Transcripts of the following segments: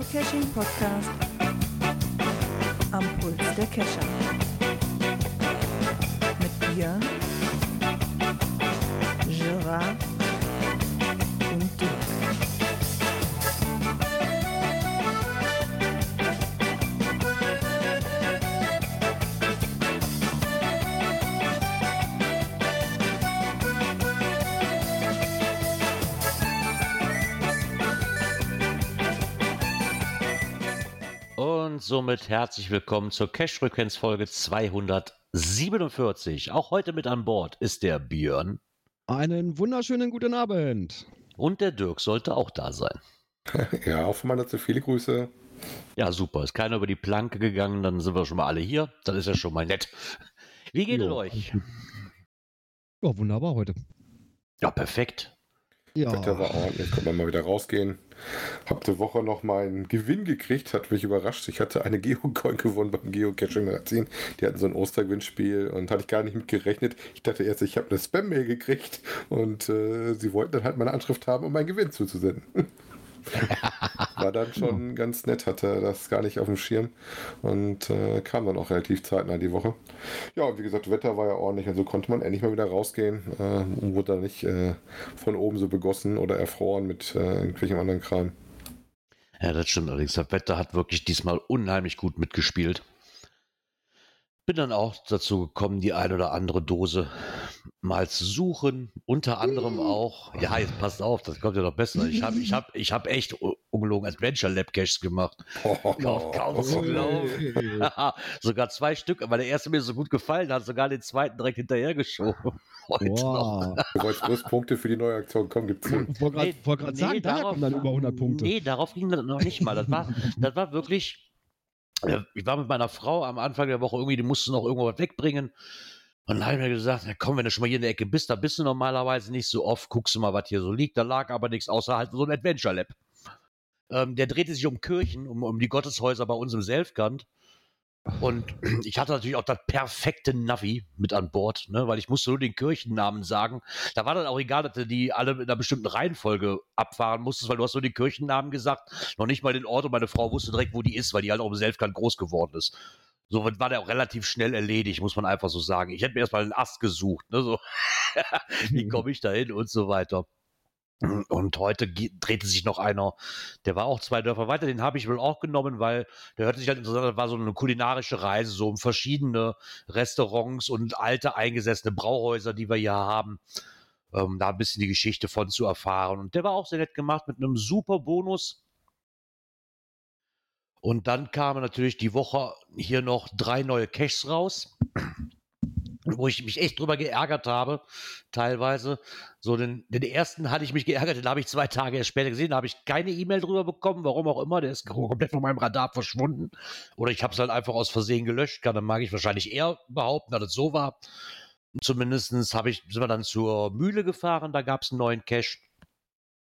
Geocaching Podcast am Puls der Cacher. Somit herzlich willkommen zur Cash-Frequenz-Folge 247. Auch heute mit an Bord ist der Björn Einen wunderschönen guten Abend. und der Dirk sollte auch da sein. Ja, auch von meiner zu viele Grüße. Ja, super. Ist keiner über die Planke gegangen, dann sind wir schon mal alle hier. Das ist ja schon mal nett. Wie geht es euch? Ja, wunderbar heute. Ja, perfekt. Ja, Wetter war ordentlich, konnte man mal wieder rausgehen. Hab die Woche noch meinen Gewinn gekriegt, hat mich überrascht. Ich hatte eine Geocoin gewonnen beim Geocaching-Magazin. Die hatten so ein Ostergewinnspiel und hatte ich gar nicht mit gerechnet. Ich dachte erst, ich habe eine Spam-Mail gekriegt und äh, sie wollten dann halt meine Anschrift haben, um meinen Gewinn zuzusenden. War dann schon ganz nett, hatte das gar nicht auf dem Schirm und äh, kam dann auch relativ zeitnah die Woche. Ja, wie gesagt, Wetter war ja ordentlich, also konnte man endlich mal wieder rausgehen äh, und wurde dann nicht äh, von oben so begossen oder erfroren mit äh, irgendwelchem anderen Kram. Ja, das stimmt allerdings. Das Wetter hat wirklich diesmal unheimlich gut mitgespielt. Bin dann auch dazu gekommen, die ein oder andere Dose mal zu suchen. Unter anderem auch, ja, jetzt passt auf, das kommt ja noch besser. Ich habe ich hab, ich hab echt ungelogen Adventure Lab Caches gemacht. Kauf, kauf, Oh, glauben. sogar zwei Stück, weil der erste mir so gut gefallen hat, sogar den zweiten direkt hinterhergeschoben. Heute noch. Wow. Du wolltest bloß Punkte für die neue Aktion, komm, gibt's hin. Ich wollte gerade Nee, nee, sagen, daher darauf- kommen dann über 100 Punkte. Nee, darauf ging das noch nicht mal. Das war, das war wirklich. Äh, Ich war mit meiner Frau am Anfang der Woche irgendwie, die musste noch irgendwo was wegbringen. Und dann habe ich mir gesagt, na komm, wenn du schon mal hier in der Ecke bist, da bist du normalerweise nicht so oft, guckst du mal, was hier so liegt. Da lag aber nichts außer halt so ein Adventure Lab. Ähm, der drehte sich um Kirchen, um, um die Gotteshäuser bei uns im Selfkant. Und ich hatte natürlich auch das perfekte Navi mit an Bord, ne, weil ich musste nur den Kirchennamen sagen. Da war dann auch egal, dass du die alle in einer bestimmten Reihenfolge abfahren musstest, weil du hast nur den Kirchennamen gesagt, noch nicht mal den Ort und meine Frau wusste direkt, wo die ist, weil die halt auch im Selfkant groß geworden ist. So war der auch relativ schnell erledigt, muss man einfach so sagen. Ich hätte mir erstmal einen Ast gesucht, ne, so. Wie komme ich da hin und so weiter. Und heute drehte sich noch einer, der war auch zwei Dörfer weiter, den habe ich wohl auch genommen, weil der hörte sich halt interessant an, das war so eine kulinarische Reise, so um verschiedene Restaurants und alte eingesessene Brauhäuser, die wir hier haben, ähm, da ein bisschen die Geschichte von zu erfahren. Und der war auch sehr nett gemacht mit einem super Bonus. Und dann kamen natürlich die Woche hier noch drei neue Caches raus, wo ich mich echt drüber geärgert habe, teilweise. So, den, den ersten hatte ich mich geärgert, den habe ich zwei Tage später gesehen, da habe ich keine E-Mail drüber bekommen, warum auch immer, der ist komplett von meinem Radar verschwunden. Oder ich habe es halt einfach aus Versehen gelöscht, kann, dann mag ich wahrscheinlich eher behaupten, dass es so war. Zumindestens habe ich, sind wir dann zur Mühle gefahren, da gab es einen neuen Cache.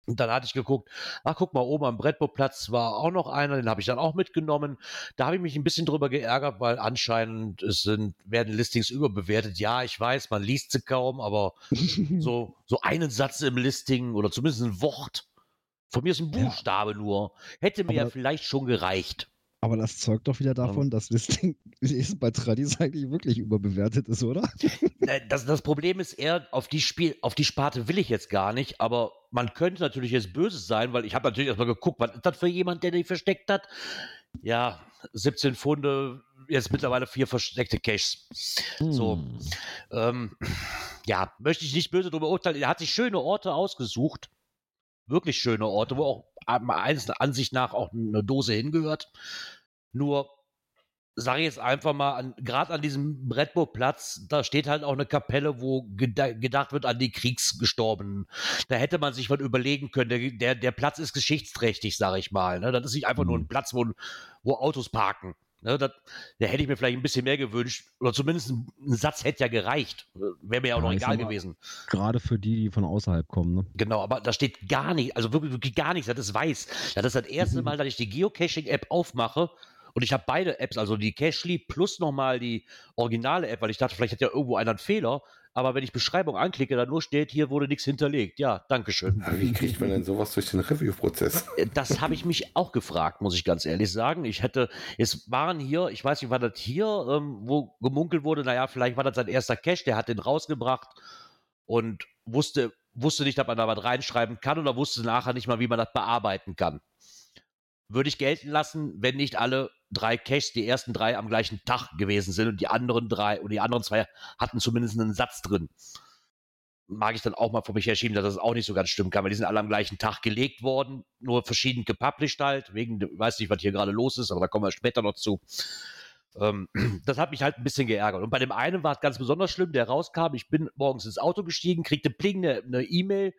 Und dann hatte ich geguckt, ach guck mal, oben am Brettboplatz war auch noch einer, den habe ich dann auch mitgenommen. Da habe ich mich ein bisschen drüber geärgert, weil anscheinend es sind, werden Listings überbewertet. Ja, ich weiß, man liest sie kaum, aber so, so einen Satz im Listing oder zumindest ein Wort, von mir ist ein Ja. Buchstabe nur, hätte mir Aber- ja vielleicht schon gereicht. Aber das zeugt doch wieder davon, dass das Ding ist bei Tradis eigentlich wirklich überbewertet ist, oder? Äh, Das, das Problem ist eher, auf die Spiel, auf die Sparte will ich jetzt gar nicht, aber man könnte natürlich jetzt böse sein, weil ich habe natürlich erstmal geguckt, was ist das für jemand, der die versteckt hat? Ja, 17 Funde, jetzt mittlerweile vier versteckte Caches. So. Hm. Ähm, ja, möchte ich nicht böse drüber urteilen. Er hat sich schöne Orte ausgesucht. Wirklich schöne Orte, wo auch am- eins Ansicht nach auch eine Dose hingehört. Nur sage ich jetzt einfach mal, gerade an diesem Brettburgplatz, da steht halt auch eine Kapelle, wo geda gedacht wird an die Kriegsgestorbenen. Da hätte man sich was überlegen können. Der, der, der Platz ist geschichtsträchtig, sage ich mal. Ne? Das ist nicht einfach nur ein Platz, wo, wo Autos parken. Ne? Das, da hätte ich mir vielleicht ein bisschen mehr gewünscht. Oder zumindest ein, ein Satz hätte ja gereicht. Wäre mir ja auch Ja, noch egal gewesen. Gerade für die, die von außerhalb kommen, ne? Genau, aber da steht gar nicht, also wirklich, wirklich gar nichts, das ist weiß. Das ist das erste Mal, dass ich die Geocaching-App aufmache und ich habe beide Apps, also die Cachely plus nochmal die originale App, weil ich dachte, vielleicht hat ja irgendwo einer einen Fehler. aber wenn ich Beschreibung anklicke, dann nur steht, hier wurde nichts hinterlegt. Ja, Dankeschön. Aber wie kriegt man denn sowas durch den Review-Prozess? Äh, Das habe ich mich auch gefragt, muss ich ganz ehrlich sagen. Ich hätte, es waren hier, ich weiß nicht, war das hier, ähm, wo gemunkelt wurde, naja, vielleicht war das sein erster Cache, der hat den rausgebracht und wusste, wusste nicht, ob man da was reinschreiben kann oder wusste nachher nicht mal, wie man das bearbeiten kann. Würde ich gelten lassen, wenn nicht alle drei Caches, die ersten drei am gleichen Tag gewesen sind und die anderen drei und die anderen zwei hatten zumindest einen Satz drin. Mag ich dann auch mal vor mich herschieben, dass das auch nicht so ganz stimmen kann, weil die sind alle am gleichen Tag gelegt worden, nur verschieden gepublished halt, wegen, weiß nicht, was hier gerade los ist, aber da kommen wir später noch zu. Ähm, das hat mich halt ein bisschen geärgert. Und bei dem einen war es ganz besonders schlimm, der rauskam, ich bin morgens ins Auto gestiegen, kriegte Pling eine E-Mail,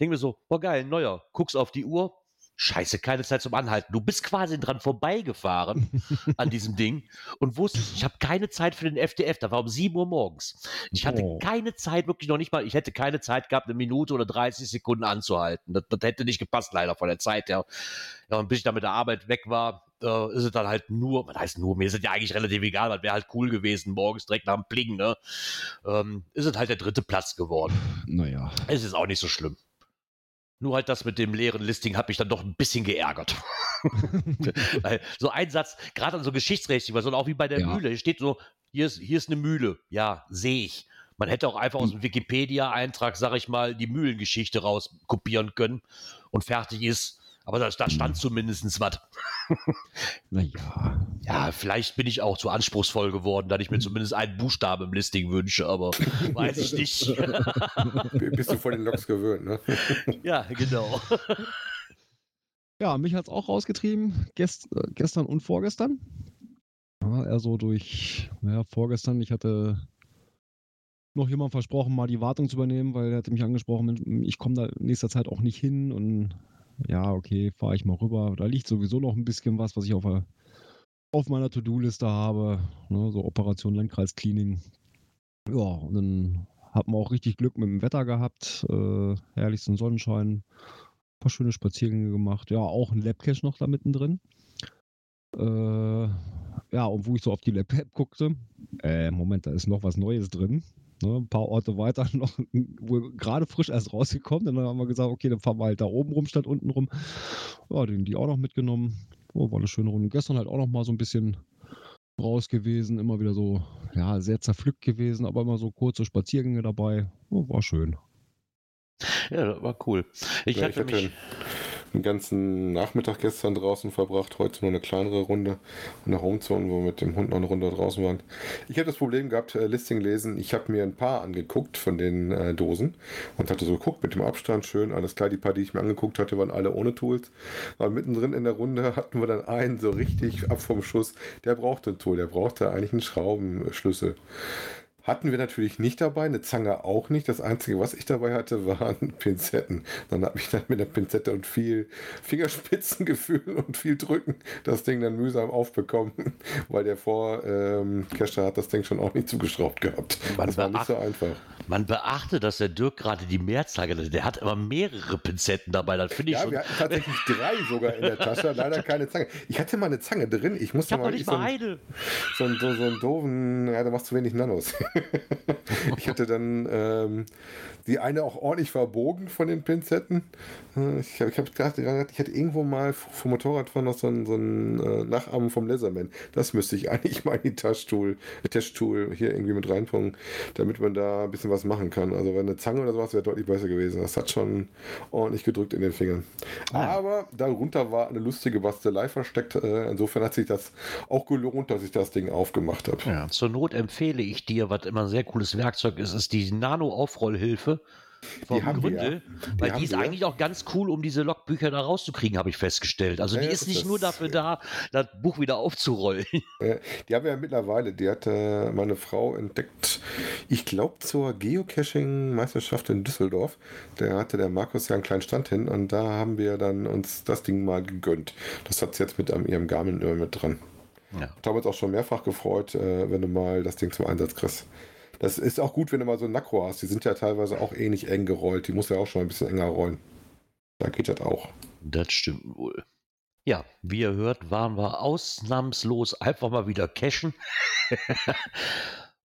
denke mir so, boah geil, neuer, guckst auf die Uhr, Scheiße, keine Zeit zum Anhalten. Du bist quasi dran vorbeigefahren an diesem Ding und wusstest, ich habe keine Zeit für den FDF. Da war um 7 Uhr morgens. Ich hatte Oh. keine Zeit, wirklich noch nicht mal, ich hätte keine Zeit gehabt, eine Minute oder 30 Sekunden anzuhalten. Das, das hätte nicht gepasst, leider von der Zeit her. Ja, und bis ich dann mit der Arbeit weg war, äh, ist es dann halt nur, was heißt nur, mir ist es ja eigentlich relativ egal, weil wäre halt cool gewesen, morgens direkt nach dem Plingen, ne? Ähm, ist es halt der dritte Platz geworden. Naja. Es ist auch nicht so schlimm. Nur halt das mit dem leeren Listing hat mich dann doch ein bisschen geärgert. Weil so ein Satz, gerade an so Geschichtsrechten, weil so auch wie bei der Ja. Mühle, hier steht so, hier ist, hier ist eine Mühle. Ja, sehe ich. Man hätte auch einfach aus dem Wikipedia-Eintrag, sag ich mal, die Mühlengeschichte rauskopieren können und fertig ist. Aber da, da stand zumindest was. Naja. Ja, vielleicht bin ich auch zu anspruchsvoll geworden, dass ich mir zumindest einen Buchstaben im Listing wünsche, aber weiß ich nicht. Bist du von den Loks gewöhnt, ne? ja, genau. Ja, mich hat es auch rausgetrieben, gest, äh, gestern und vorgestern. Ja, eher so durch, ja, vorgestern, ich hatte noch jemand versprochen, mal die Wartung zu übernehmen, weil er hatte mich angesprochen, ich komme da in nächster Zeit auch nicht hin und ja, okay, fahre ich mal rüber. Da liegt sowieso noch ein bisschen was, was ich auf, der, auf meiner To-Do-Liste habe, ne, so Operation Landkreis-Cleaning. Ja, und dann hat man auch richtig Glück mit dem Wetter gehabt, äh, herrlichsten Sonnenschein, paar schöne Spaziergänge gemacht. Ja, auch ein Labcache noch da mittendrin. Äh, ja, und wo ich so auf die Lab-App guckte, äh, Moment, da ist noch was Neues drin. Ne, ein paar Orte weiter noch, wohl gerade frisch erst rausgekommen. Dann haben wir gesagt, okay, dann fahren wir halt da oben rum statt unten rum. Ja, den die auch noch mitgenommen. Oh, war eine schöne Runde. Gestern halt auch noch mal so ein bisschen raus gewesen. Immer wieder so, ja, sehr zerpflückt gewesen, aber immer so kurze Spaziergänge dabei. Oh, war schön. Ja, das war cool. Ich Ja, hatte mich. Den, ganzen Nachmittag gestern draußen verbracht, heute nur eine kleinere Runde in der Homezone, wo wir mit dem Hund noch eine Runde draußen waren. Ich habe das Problem gehabt, äh, Listing lesen. Ich habe mir ein paar angeguckt von den äh, Dosen und hatte so geguckt mit dem Abstand schön. Alles klar, die paar, die ich mir angeguckt hatte, waren alle ohne Tools. Aber mittendrin in der Runde hatten wir dann einen so richtig ab vom Schuss. Der brauchte ein Tool, der brauchte eigentlich einen Schraubenschlüssel. Hatten wir natürlich nicht dabei, eine Zange auch nicht. Das Einzige, was ich dabei hatte, waren Pinzetten. Dann habe ich dann mit der Pinzette und viel Fingerspitzengefühl und viel Drücken das Ding dann mühsam aufbekommen, weil der vor ähm, hat das Ding schon auch nicht zugeschraubt gehabt. Man das war nicht so einfach. Man beachte, dass der Dirk gerade die Mehrzahl hat. Der hat immer mehrere Pinzetten dabei. Das finde ich Ja, schon. wir hatten tatsächlich drei sogar in der Tasche, leider keine Zange. Ich hatte mal eine Zange drin. Ich Ich musste noch mal nicht so mal ein- eine. so einen, so, so einen doofen, ja, da machst du wenig Nanos. ich hatte dann ähm, die eine auch ordentlich verbogen von den Pinzetten. Äh, Ich habe ich hab gedacht, ich hatte irgendwo mal vom Motorradfahren noch so einen, so einen äh, Nachahmen vom Laserman. Das müsste ich eigentlich mal in die Taschtool, äh, Testtool hier irgendwie mit reinpunken, damit man da ein bisschen was machen kann. Also wenn eine Zange oder sowas wäre deutlich besser gewesen. Das hat schon ordentlich gedrückt in den Fingern. Aber darunter war eine lustige Bastelei versteckt. Äh, Insofern hat sich das auch gelohnt, dass ich das Ding aufgemacht habe. Ja, zur Not empfehle ich dir, was immer ein sehr cooles Werkzeug ist, ist die Nano-Aufrollhilfe vom Die haben Gründel. ja. Die Weil die ist wir. eigentlich auch ganz cool, um diese Logbücher da rauszukriegen, habe ich festgestellt. Also Ja, die ist nicht nur dafür da, das Buch wieder aufzurollen. Die haben wir ja mittlerweile, die hat äh, meine Frau entdeckt, ich glaube zur Geocaching-Meisterschaft in Düsseldorf. Da hatte der Markus ja einen kleinen Stand hin und da haben wir dann uns das Ding mal gegönnt. Das hat sie jetzt mit an ihrem Garmin immer mit dran. Ja. Haben wir uns auch schon mehrfach gefreut, äh, wenn du mal das Ding zum Einsatz kriegst. Das ist auch gut, wenn du mal so einen Nakro hast. Die sind ja teilweise auch ähnlich eng gerollt. Die muss ja auch schon ein bisschen enger rollen. Da geht das auch. Das stimmt wohl. Ja, wie ihr hört, waren wir ausnahmslos einfach mal wieder cashen.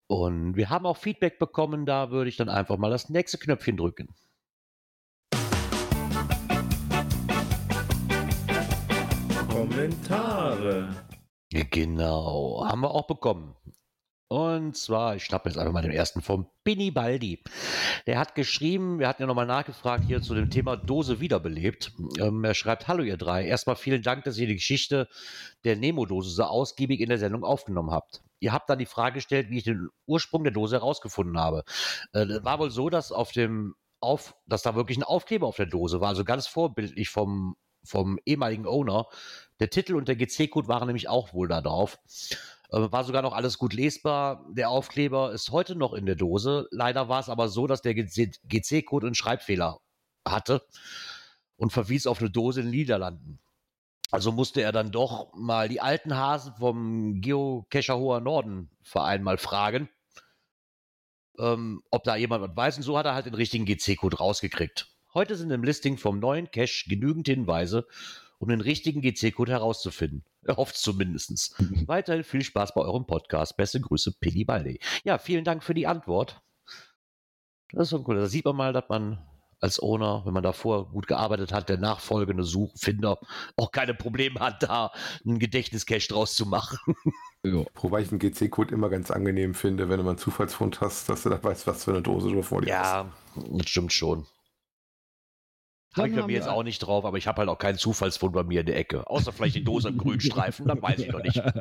Und wir haben auch Feedback bekommen, da würde ich dann einfach mal das nächste Knöpfchen drücken. Kommentare. Genau, haben wir auch bekommen. Und zwar, ich schnappe jetzt einfach mal den ersten vom Bini Baldi. Der hat geschrieben, wir hatten ja nochmal nachgefragt hier zu dem Thema Dose wiederbelebt. Ähm, er schreibt, hallo ihr drei, erstmal vielen Dank, dass ihr die Geschichte der Nemo-Dose so ausgiebig in der Sendung aufgenommen habt. Ihr habt dann die Frage gestellt, wie ich den Ursprung der Dose herausgefunden habe. Äh, war wohl so, dass auf dem auf, dass da wirklich ein Aufkleber auf der Dose war, also ganz vorbildlich vom, vom ehemaligen Owner. Der Titel und der GC-Code waren nämlich auch wohl da drauf. Äh, War sogar noch alles gut lesbar. Der Aufkleber ist heute noch in der Dose. Leider war es aber so, dass der GC-Code einen Schreibfehler hatte und verwies auf eine Dose in den Niederlanden. Also musste er dann doch mal die alten Hasen vom Geocacher Hoher Norden Verein mal fragen, ähm, ob da jemand was weiß. Und so hat er halt den richtigen GC-Code rausgekriegt. Heute sind im Listing vom neuen Cache genügend Hinweise, um den richtigen GC-Code herauszufinden. Er hofft zumindest. Weiterhin viel Spaß bei eurem Podcast. Beste Grüße, Penny Baldi. Ja, vielen Dank für die Antwort. Das ist so cool. Da sieht man mal, dass man als Owner, wenn man davor gut gearbeitet hat, der nachfolgende Suchfinder auch keine Probleme hat, da einen Gedächtniscache draus zu machen. Ja. Wobei ich den GC-Code immer ganz angenehm finde, wenn du mal einen Zufallsfund hast, dass du da weißt, was für eine Dose du vor dir hast. Ja, das stimmt schon. Habe ich bei mir jetzt auch nicht drauf, aber ich habe halt auch keinen Zufallsfund bei mir in der Ecke. Außer vielleicht die Dose im Grünstreifen, dann weiß ich noch nicht.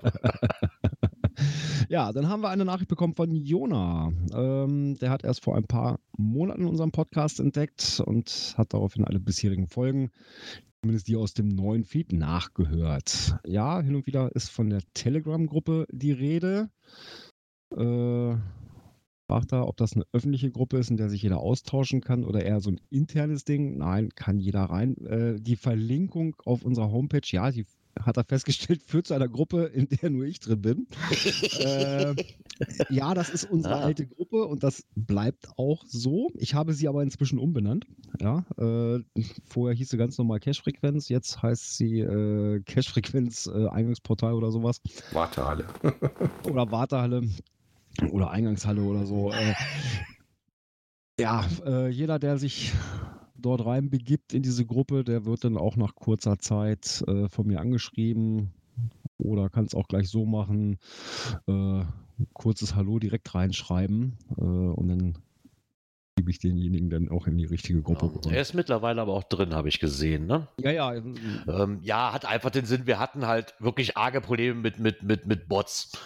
Ja, dann haben wir eine Nachricht bekommen von Jona. Ähm, der hat erst vor ein paar Monaten unseren Podcast entdeckt und hat daraufhin alle bisherigen Folgen, zumindest die aus dem neuen Feed, nachgehört. Ja, hin und wieder ist von der Telegram-Gruppe die Rede. Äh, er, ob das eine öffentliche Gruppe ist, in der sich jeder austauschen kann oder eher so ein internes Ding. Nein, kann jeder rein. Äh, die Verlinkung auf unserer Homepage, ja, die hat er festgestellt, führt zu einer Gruppe, in der nur ich drin bin. äh, ja, das ist unsere Ah. alte Gruppe und das bleibt auch so. Ich habe sie aber inzwischen umbenannt. Ja, äh, vorher hieß sie ganz normal Cache-Frequenz, jetzt heißt sie äh, Cache-Frequenz äh, Eingangsportal oder sowas. Wartehalle. Oder Wartehalle oder Eingangshalle oder so. Äh, ja, äh, jeder, der sich dort rein begibt in diese Gruppe, der wird dann auch nach kurzer Zeit äh, von mir angeschrieben oder kann es auch gleich so machen, äh, kurzes Hallo direkt reinschreiben äh, und dann gebe ich denjenigen dann auch in die richtige Gruppe. Er ist mittlerweile aber auch drin, habe ich gesehen. Ne? Ja, ja, Ähm, ja, hat einfach den Sinn, wir hatten halt wirklich arge Probleme mit, mit, mit, mit Bots.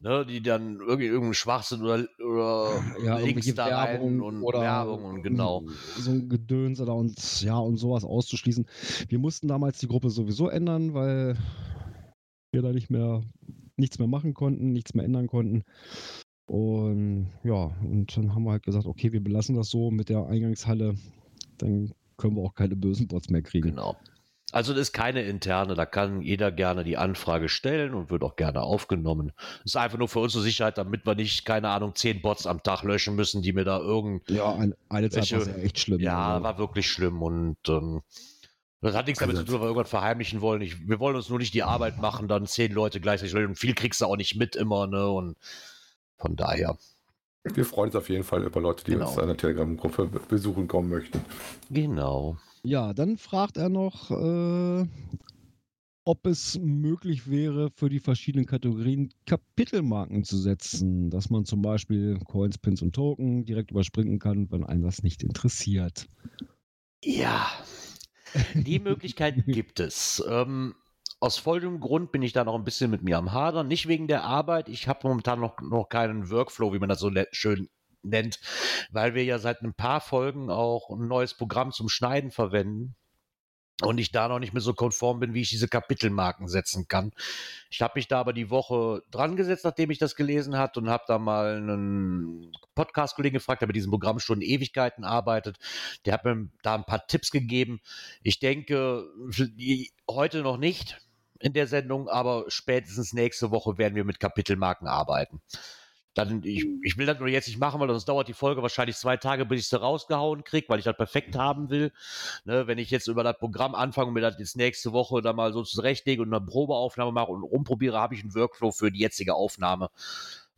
Ne, die dann irgendwie irgendeinen Schwachsinn oder, oder ja, Links da rein und oder Werbung und genau. so ein Gedöns oder und ja und sowas auszuschließen. Wir mussten damals die Gruppe sowieso ändern, weil wir da nicht mehr nichts mehr machen konnten, nichts mehr ändern konnten. Und ja, und dann haben wir halt gesagt, okay, wir belassen das so mit der Eingangshalle, dann können wir auch keine bösen Bots mehr kriegen. Genau. Also das ist keine interne, da kann jeder gerne die Anfrage stellen und wird auch gerne aufgenommen. Das ist einfach nur für unsere Sicherheit, damit wir nicht, keine Ahnung, zehn Bots am Tag löschen müssen, die mir da irgend. Ja, ein, eine Zeit war es Welche- ja echt schlimm. Ja, Also, war wirklich schlimm und ähm, das hat nichts damit Also zu tun, dass wir irgendwas verheimlichen wollen. Ich, wir wollen uns nur nicht die Arbeit machen, dann zehn Leute gleichzeitig löschen. und viel kriegst du auch nicht mit immer, ne? Und von daher. Wir freuen uns auf jeden Fall über Leute, die Genau. uns in einer Telegram-Gruppe be- besuchen kommen möchten. Genau. Ja, dann fragt er noch, äh, ob es möglich wäre, für die verschiedenen Kategorien Kapitelmarken zu setzen, dass man zum Beispiel Coins, Pins und Token direkt überspringen kann, wenn einen das nicht interessiert. Ja, die Möglichkeit gibt es. Ähm, aus folgendem Grund bin ich da noch ein bisschen mit mir am Hadern. Nicht wegen der Arbeit. Ich habe momentan noch, noch keinen Workflow, wie man das so schön nennt, weil wir ja seit ein paar Folgen auch ein neues Programm zum Schneiden verwenden. Und ich da noch nicht mehr so konform bin, wie ich diese Kapitelmarken setzen kann. Ich habe mich da aber die Woche dran gesetzt, nachdem ich das gelesen hatte und habe da mal einen Podcast-Kollegen gefragt, der mit diesem Programm schon Ewigkeiten arbeitet. Der hat mir da ein paar Tipps gegeben. Ich denke, heute noch nicht in der Sendung, aber spätestens nächste Woche werden wir mit Kapitelmarken arbeiten. Dann, ich, ich will das nur jetzt nicht machen, weil sonst dauert die Folge wahrscheinlich zwei Tage, bis ich sie rausgehauen kriege, weil ich das perfekt haben will. Ne, wenn ich jetzt über das Programm anfange und mir das jetzt nächste Woche da mal so zurechtlege und eine Probeaufnahme mache und rumprobiere, habe ich einen Workflow für die jetzige Aufnahme.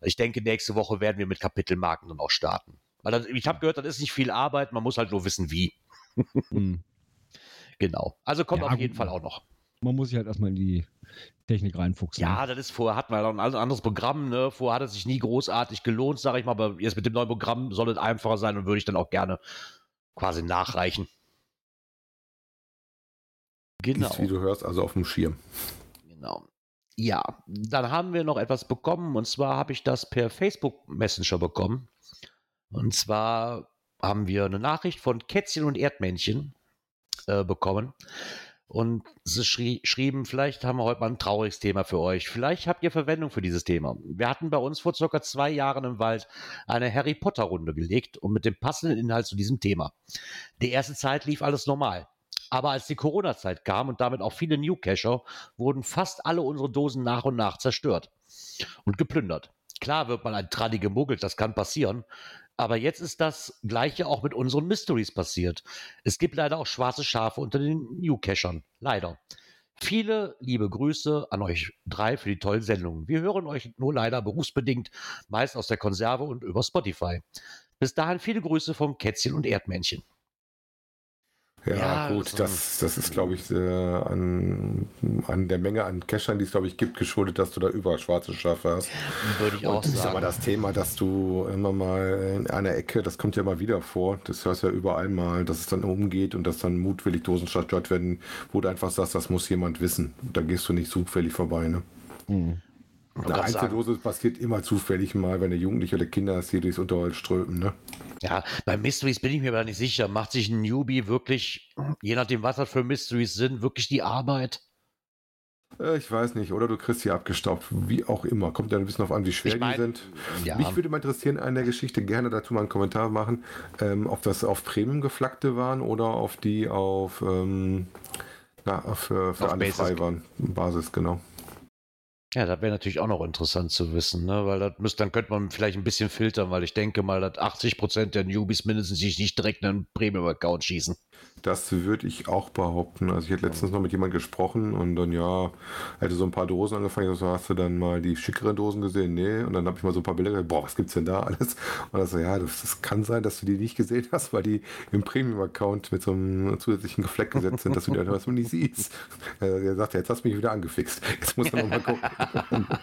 Ich denke, nächste Woche werden wir mit Kapitelmarken dann auch starten. Weil das, ich habe gehört, das ist nicht viel Arbeit, man muss halt nur wissen, wie. Hm. Genau. Also kommt Ja, auf jeden. Fall auch noch. Man muss sich halt erstmal in die Technik reinfuchsen. Ja, das ist vorher hatten wir noch ein anderes Programm, ne? Vorher hat es sich nie großartig gelohnt, sage ich mal, aber jetzt mit dem neuen Programm soll es einfacher sein und würde ich dann auch gerne quasi nachreichen. Genau. Ist, wie du hörst, also auf dem Schirm. Genau. Ja, dann haben wir noch etwas bekommen und zwar habe ich das per Facebook Messenger bekommen. Und zwar haben wir eine Nachricht von Kätzchen und Erdmännchen äh, bekommen. Und sie schrie schrieben, vielleicht haben wir heute mal ein trauriges Thema für euch. Vielleicht habt ihr Verwendung für dieses Thema. Wir hatten bei uns vor circa zwei Jahren im Wald eine Harry Potter Runde gelegt und mit dem passenden Inhalt zu diesem Thema. Die erste Zeit lief alles normal. Aber als die Corona-Zeit kam und damit auch viele Newcacher, wurden fast alle unsere Dosen nach und nach zerstört und geplündert. Klar wird mal ein Tradi gemuggelt, das kann passieren. Aber jetzt ist das Gleiche auch mit unseren Mysteries passiert. Es gibt leider auch schwarze Schafe unter den Newcachern. Leider. Viele liebe Grüße an euch drei für die tollen Sendungen. Wir hören euch nur leider berufsbedingt, meist aus der Konserve und über Spotify. Bis dahin viele Grüße vom Kätzchen und Erdmännchen. Ja, Ja, gut, das- das, ist, glaube ich, äh, an, an der Menge an Cachern, die es, glaube ich, gibt, geschuldet, dass du da überall schwarze Schafe hast. Würde ich auch Und das ist aber sagen. das Thema, dass du immer mal in einer Ecke, das kommt ja mal wieder vor, das hörst du ja überall mal, dass es dann umgeht und dass dann mutwillig Dosen zerstört werden, wo du einfach sagst, das muss jemand wissen. Da gehst du nicht zufällig vorbei, ne? Hm. Eine Einzeldose passiert immer zufällig mal, wenn der Jugendliche oder Kinder durchs Unterholz strömen, ne? Ja, bei Mysteries bin ich mir aber nicht sicher. Macht sich ein Newbie wirklich, je nachdem, was das für Mysteries sind, wirklich die Arbeit? Äh, Ich weiß nicht, oder du kriegst sie abgestaubt, wie auch immer. Kommt ja ein bisschen auf an, wie schwer Ich mein, die sind. ja. Mich würde mal interessieren, an der Geschichte gerne dazu mal einen Kommentar machen, ähm, ob das auf Premium geflaggte waren oder auf die auf, ähm, na, für, für Auf alle Basis. frei waren. Basis, genau. Ja, das wäre natürlich auch noch interessant zu wissen, ne? weil das müsste, dann könnte man vielleicht ein bisschen filtern, weil ich denke mal, dass 80% der Newbies mindestens sich nicht direkt einen Premium-Account schießen. Das würde ich auch behaupten. Also ich hatte letztens noch mit jemandem gesprochen und dann ja, hätte so ein paar Dosen angefangen. So, hast du dann mal die schickeren Dosen gesehen? Nee. Und dann habe ich mal so ein paar Bilder gesehen. Boah, was gibt's denn da alles? Und dann so, ja, das, das kann sein, dass du die nicht gesehen hast, weil die im Premium-Account mit so einem zusätzlichen Gefleck gesetzt sind, dass du die was man nicht siehst. Er sagte, jetzt hast du mich wieder angefixt. Jetzt muss man noch mal gucken.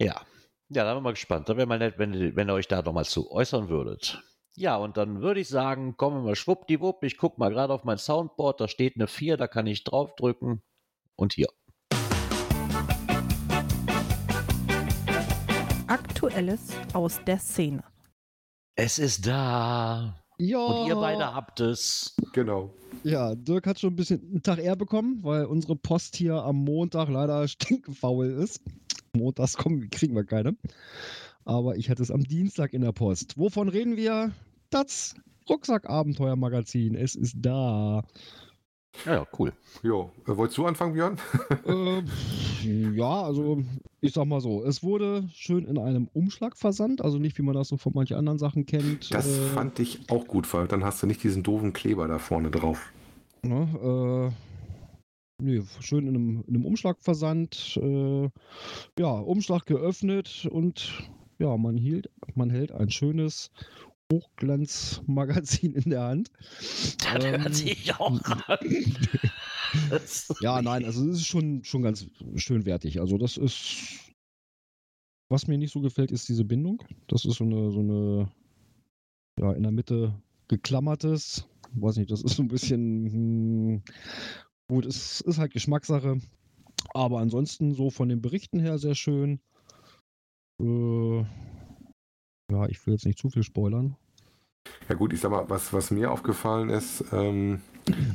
Ja. Ja, da bin ich mal gespannt. Da wäre mal nett, wenn, wenn ihr euch da nochmal zu äußern würdet. Ja, und dann würde ich sagen, kommen wir mal schwuppdiwupp. Ich gucke mal gerade auf mein Soundboard, da steht eine 4, da kann ich draufdrücken. Und hier. Aktuelles aus der Szene. Es ist da. Ja, Und ihr beide habt es. genau. ja, Dirk hat schon ein bisschen einen Tag eher bekommen, weil unsere Post hier am Montag leider stinkfaul ist. Montags kommen, kriegen wir keine. Aber ich hatte es am Dienstag in der Post. Wovon reden wir? Das Rucksack-Abenteuer-Magazin. Es ist da. Ja, ja, cool. Jo, äh, wolltest du anfangen, Björn? äh, ja, also ich sag mal so, es wurde schön in einem Umschlag versandt, also nicht wie man das so von manchen anderen Sachen kennt. Das äh, fand ich auch gut, weil dann hast du nicht diesen doofen Kleber da vorne drauf. Ne, äh, nee, schön in einem, in einem Umschlag versandt. Äh, ja, Umschlag geöffnet und ja, man hielt, man hält ein schönes Hochglanzmagazin in der Hand. Das Ähm, hört sich auch an. Ja, nein, also es ist schon, schon ganz schön wertig. Also das ist, was mir nicht so gefällt, ist diese Bindung. Das ist so eine, so eine, ja, in der Mitte geklammertes. Weiß nicht, das ist so ein bisschen, hm, gut, es ist halt Geschmackssache. Aber ansonsten so von den Berichten her sehr schön. Äh, ja, ich will jetzt nicht zu viel spoilern. Ja gut, ich sag mal, was, was mir aufgefallen ist, ähm,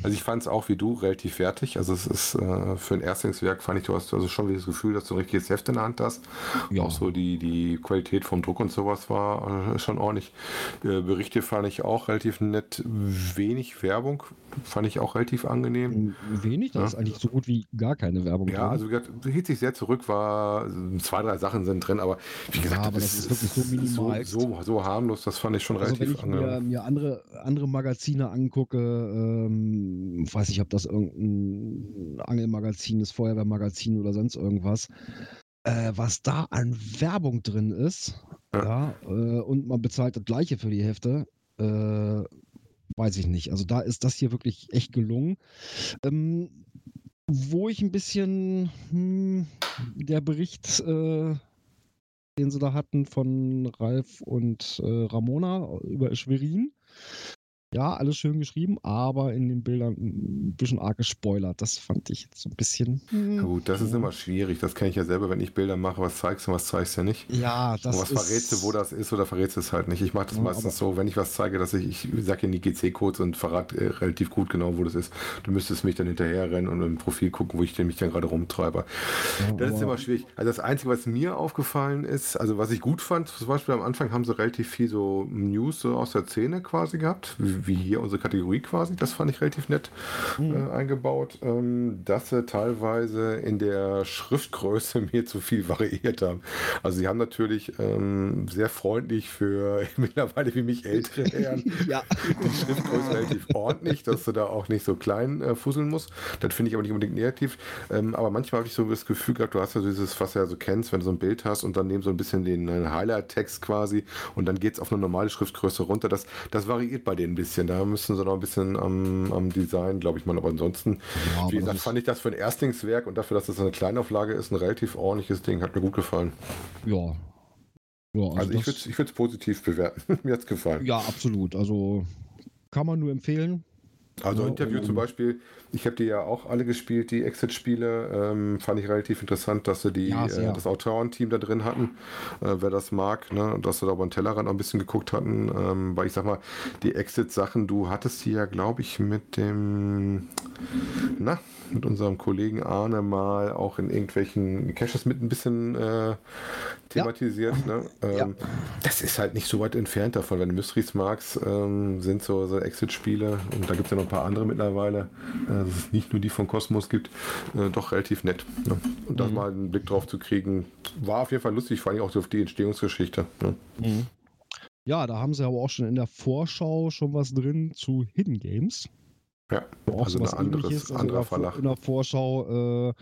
also ich fand es auch wie du relativ fertig. Also es ist äh, für ein Erstlingswerk fand ich, du hast also schon das Gefühl, dass du ein richtiges Heft in der Hand hast. Auch so die, die Qualität vom Druck und sowas war äh, schon ordentlich. Äh, Berichte fand ich auch relativ nett. Wenig Werbung fand ich auch relativ angenehm. Wenig, da Ja. ist eigentlich so gut wie gar keine Werbung Ja, drin. also wie gesagt, hielt sich sehr zurück, war zwei, drei Sachen sind drin, aber wie gesagt, aber das ist wirklich so minimal. so, so, so harmlos, das fand ich schon Also wenn relativ ich mir, mir andere, andere Magazine angucke, ähm, weiß ich, ob das irgendein Angelmagazin ist, Feuerwehrmagazin oder sonst irgendwas. äh, was da an Werbung drin ist, ja, äh, und man bezahlt das gleiche für die Hefte, äh, weiß ich nicht. Also da ist das hier wirklich echt gelungen. Ähm, wo ich ein bisschen hm, der Bericht, äh, den sie da hatten von Ralf und äh, Ramona über Schwerin, ja, alles schön geschrieben, aber in den Bildern ein bisschen arg gespoilert. Das fand ich jetzt so ein bisschen. Ja, gut, das ist immer schwierig. Das kenne ich ja selber, wenn ich Bilder mache, was zeigst du und was zeigst du ja nicht. Ja, das und was ist. verrätst du, wo das ist oder verrätst du es halt nicht. Ich mache das Ja, meistens so, wenn ich was zeige, dass ich, ich sage ja nie GC-Codes und verrate äh, relativ gut genau, wo das ist. Du müsstest mich dann hinterher rennen und im Profil gucken, wo ich mich dann gerade rumtreibe. Ja, Das ist immer schwierig. Also das Einzige, was mir aufgefallen ist, also was ich gut fand, zum Beispiel am Anfang haben sie relativ viel so News so aus der Szene quasi gehabt, wie, wie hier unsere Kategorie quasi. Das fand ich relativ nett Mhm. äh, eingebaut. Ähm, dass sie teilweise in der Schriftgröße mir zu viel variiert haben. Also sie haben natürlich ähm, sehr freundlich für mittlerweile wie mich ältere Herren Ja. die Schriftgröße relativ ordentlich, dass du da auch nicht so klein äh, fusseln musst. Das finde ich aber nicht unbedingt negativ. Ähm, aber manchmal habe ich so das Gefühl gehabt, du hast ja so dieses, was du ja so kennst, wenn du so ein Bild hast und dann neben so ein bisschen den äh, Highlight-Text quasi und dann geht es auf eine normale Schriftgröße runter. Das, das variiert bei denen ein bisschen. Da müssen sie noch ein bisschen am, am Design, glaube ich mal. Aber ansonsten, Ja, wie gesagt, fand ich das für ein Erstlingswerk und dafür, dass das eine Kleinauflage ist, ein relativ ordentliches Ding. Hat mir gut gefallen. Ja. Ja, Also, ich das- würde es positiv bewerten. mir hat es gefallen. Ja, absolut. Also kann man nur empfehlen. Also Ja, Interview um- zum Beispiel, ich habe die ja auch alle gespielt, die Exit-Spiele. Ähm, fand ich relativ interessant, dass sie die, Ja, äh, das Autorenteam da drin hatten, äh, wer das mag, ne? dass sie da über den Tellerrand auch ein bisschen geguckt hatten. Ähm, weil ich sag mal, die Exit-Sachen, du hattest die ja, glaube ich, mit dem, na, mit unserem Kollegen Arne mal auch in irgendwelchen Caches mit ein bisschen äh, thematisiert. Ne? Ähm, Ja. Das ist halt nicht so weit entfernt davon. Wenn du Mysteries magst, ähm, sind so, so Exit-Spiele und da gibt es ja noch ein paar andere mittlerweile, äh, dass es nicht nur die von Cosmos gibt, äh, doch relativ nett. Ne? Und da Mhm. mal einen Blick drauf zu kriegen, war auf jeden Fall lustig, vor allem auch so auf die Entstehungsgeschichte. Ne? Ja, da haben sie aber auch schon in der Vorschau schon was drin zu Hidden Games. Ja, Auch also ein anderes, also anderer in der Vor- Verlag. In der Vorschau. Äh,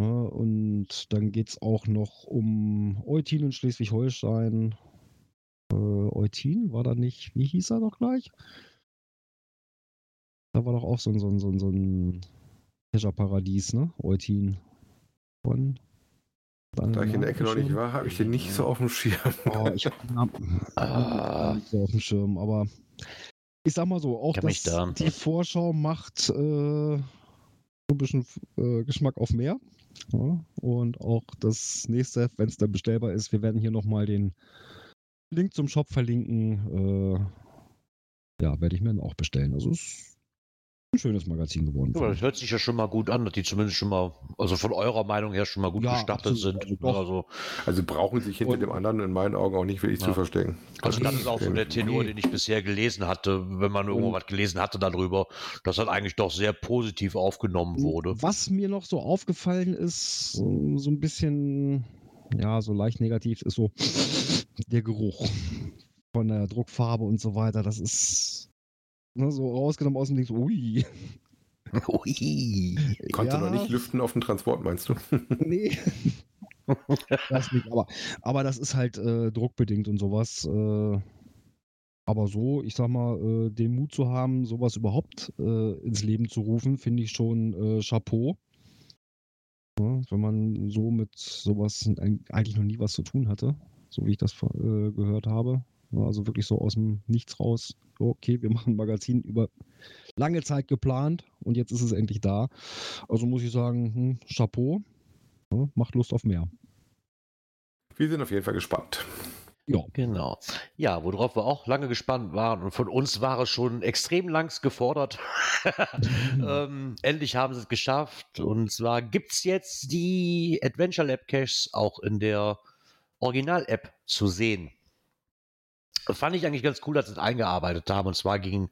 ja, und dann geht es auch noch um Eutin in Schleswig-Holstein. Äh, Eutin war da nicht, wie hieß er doch gleich? Da war doch auch so ein, so ein, so ein, so ein Kescher-Paradies, ne? Eutin. Von. Da ich in der Ecke noch nicht war, habe ich den nicht so auf dem Schirm. Oh, ich habe den Namen Ah. nicht so auf dem Schirm, aber ich sag mal so, auch Kenn mich das, da. die Vorschau macht äh, ein bisschen äh, Geschmack auf mehr. Ja, und auch das nächste, wenn es dann bestellbar ist, wir werden hier nochmal den Link zum Shop verlinken. Äh, ja, werde ich mir dann auch bestellen. Also es ist schönes Magazin geworden. Ja, das hört sich ja schon mal gut an, dass die zumindest schon mal, also von eurer Meinung her schon mal gut Ja, gestartet absolut. sind. Also. Also, Also brauchen sich hinter Und- dem anderen in meinen Augen auch nicht wirklich Ja. zu verstecken. also das ist auch so der Tenor, den ich bisher gelesen hatte, wenn man irgendwo was gelesen hatte darüber, dass das eigentlich doch sehr positiv aufgenommen wurde. Was mir noch so aufgefallen ist, so so ein bisschen, ja, so leicht negativ, ist so der Geruch von der Druckfarbe und so weiter. Das ist ne, so rausgenommen aus dem Ding, so, ui. Ui. Konnte ja, noch nicht lüften auf dem Transport, meinst du? Nee. das nicht, aber, aber das ist halt äh, druckbedingt und sowas. Äh, aber so, ich sag mal, äh, den Mut zu haben, sowas überhaupt äh, ins Leben zu rufen, finde ich schon äh, Chapeau. Ja, wenn man so mit sowas eig- eigentlich noch nie was zu tun hatte, so wie ich das äh, gehört habe. Ja, also wirklich so aus dem Nichts raus. Okay, wir machen ein Magazin über lange Zeit geplant und jetzt ist es endlich da. Also muss ich sagen, hm, Chapeau. Ja, macht Lust auf mehr. Wir sind auf jeden Fall gespannt. Ja. Genau. Ja, worauf wir auch lange gespannt waren und von uns war es schon extrem langs gefordert. ähm, endlich haben sie es geschafft. Und zwar gibt es jetzt die Adventure Lab Caches auch in der Original-App zu sehen. Fand ich eigentlich ganz cool, dass sie es eingearbeitet haben. Und zwar ging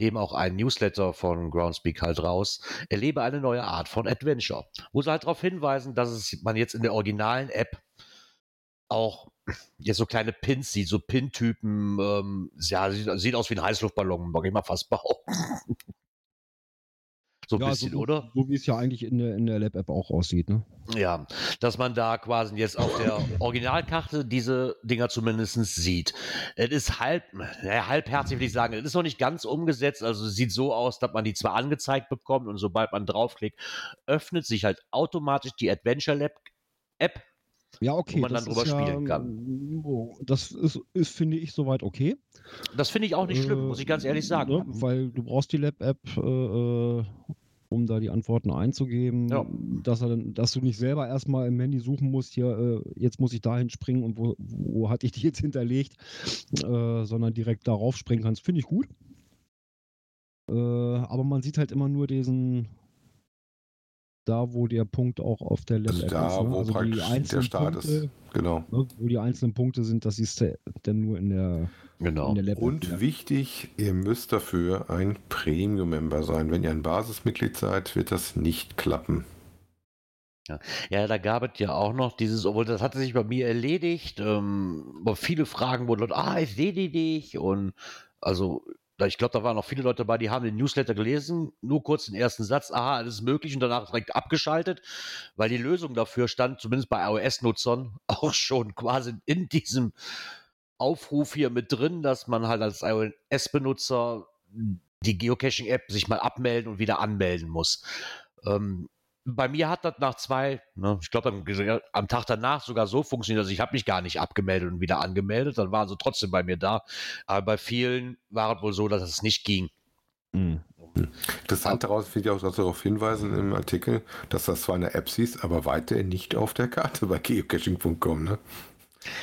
dem auch ein Newsletter von Groundspeak halt raus. Erlebe eine neue Art von Adventure. Wo sie halt darauf hinweisen, dass es man jetzt in der originalen App auch jetzt so kleine Pins sieht, so Pin-Typen. Ähm, ja, sieht, sieht aus wie ein Heißluftballon, mag ich mal fast behaupten. So ein Ja, bisschen, so, oder? So wie es ja eigentlich in der, in der Lab-App auch aussieht, ne? Ja, dass man da quasi jetzt auf der Originalkarte diese Dinger zumindest sieht. Es ist halb, naja, halbherzig will ich sagen, es ist noch nicht ganz umgesetzt, also es sieht so aus, dass man die zwar angezeigt bekommt und sobald man draufklickt, öffnet sich halt automatisch die Adventure Lab App. Ja, okay. man dann das drüber ja, spielen kann. Das ist, ist finde ich, soweit okay. Das finde ich auch nicht schlimm, Äh, muss ich ganz ehrlich sagen. Ne? Weil du brauchst die Lab-App, äh, äh, um da die Antworten einzugeben, Ja. dass, er dann, dass du nicht selber erstmal im Handy suchen musst, hier, äh, jetzt muss ich dahin springen und wo, wo hatte ich die jetzt hinterlegt, äh, sondern direkt darauf springen kannst, finde ich gut. Äh, aber man sieht halt immer nur diesen, da wo der Punkt auch auf der Lab-App Also da, ist. Ne? wo Also die praktisch der Start Punkte, ist. Genau. Ne? Wo die einzelnen Punkte sind, das siehst du dann nur in der, Genau. in der Lab-App. Und wieder. wichtig, ihr müsst dafür ein Premium-Member sein. Wenn ihr ein Basismitglied seid, wird das nicht klappen. Ja, da gab es ja auch noch dieses, obwohl das hatte sich bei mir erledigt, ähm, aber viele Fragen wurden, ah, ich sehe die nicht und also ich glaube, da waren noch viele Leute dabei, die haben den Newsletter gelesen, nur kurz den ersten Satz, aha, alles möglich und danach direkt abgeschaltet, weil die Lösung dafür stand, zumindest bei iOS-Nutzern, auch schon quasi in diesem Aufruf hier mit drin, dass man halt als iOS-Benutzer die Geocaching-App sich mal abmelden und wieder anmelden muss. Ähm, bei mir hat das nach zwei, ne, ich glaube am Tag danach sogar so funktioniert, also ich habe mich gar nicht abgemeldet und wieder angemeldet, dann waren sie trotzdem bei mir da. Aber bei vielen war es wohl so, dass es nicht ging. Mhm. Interessant daraus finde ich auch, dass darauf hinweisen im Artikel, dass das zwar eine App siehst, aber weiterhin nicht auf der Karte bei geocaching.com. Ne?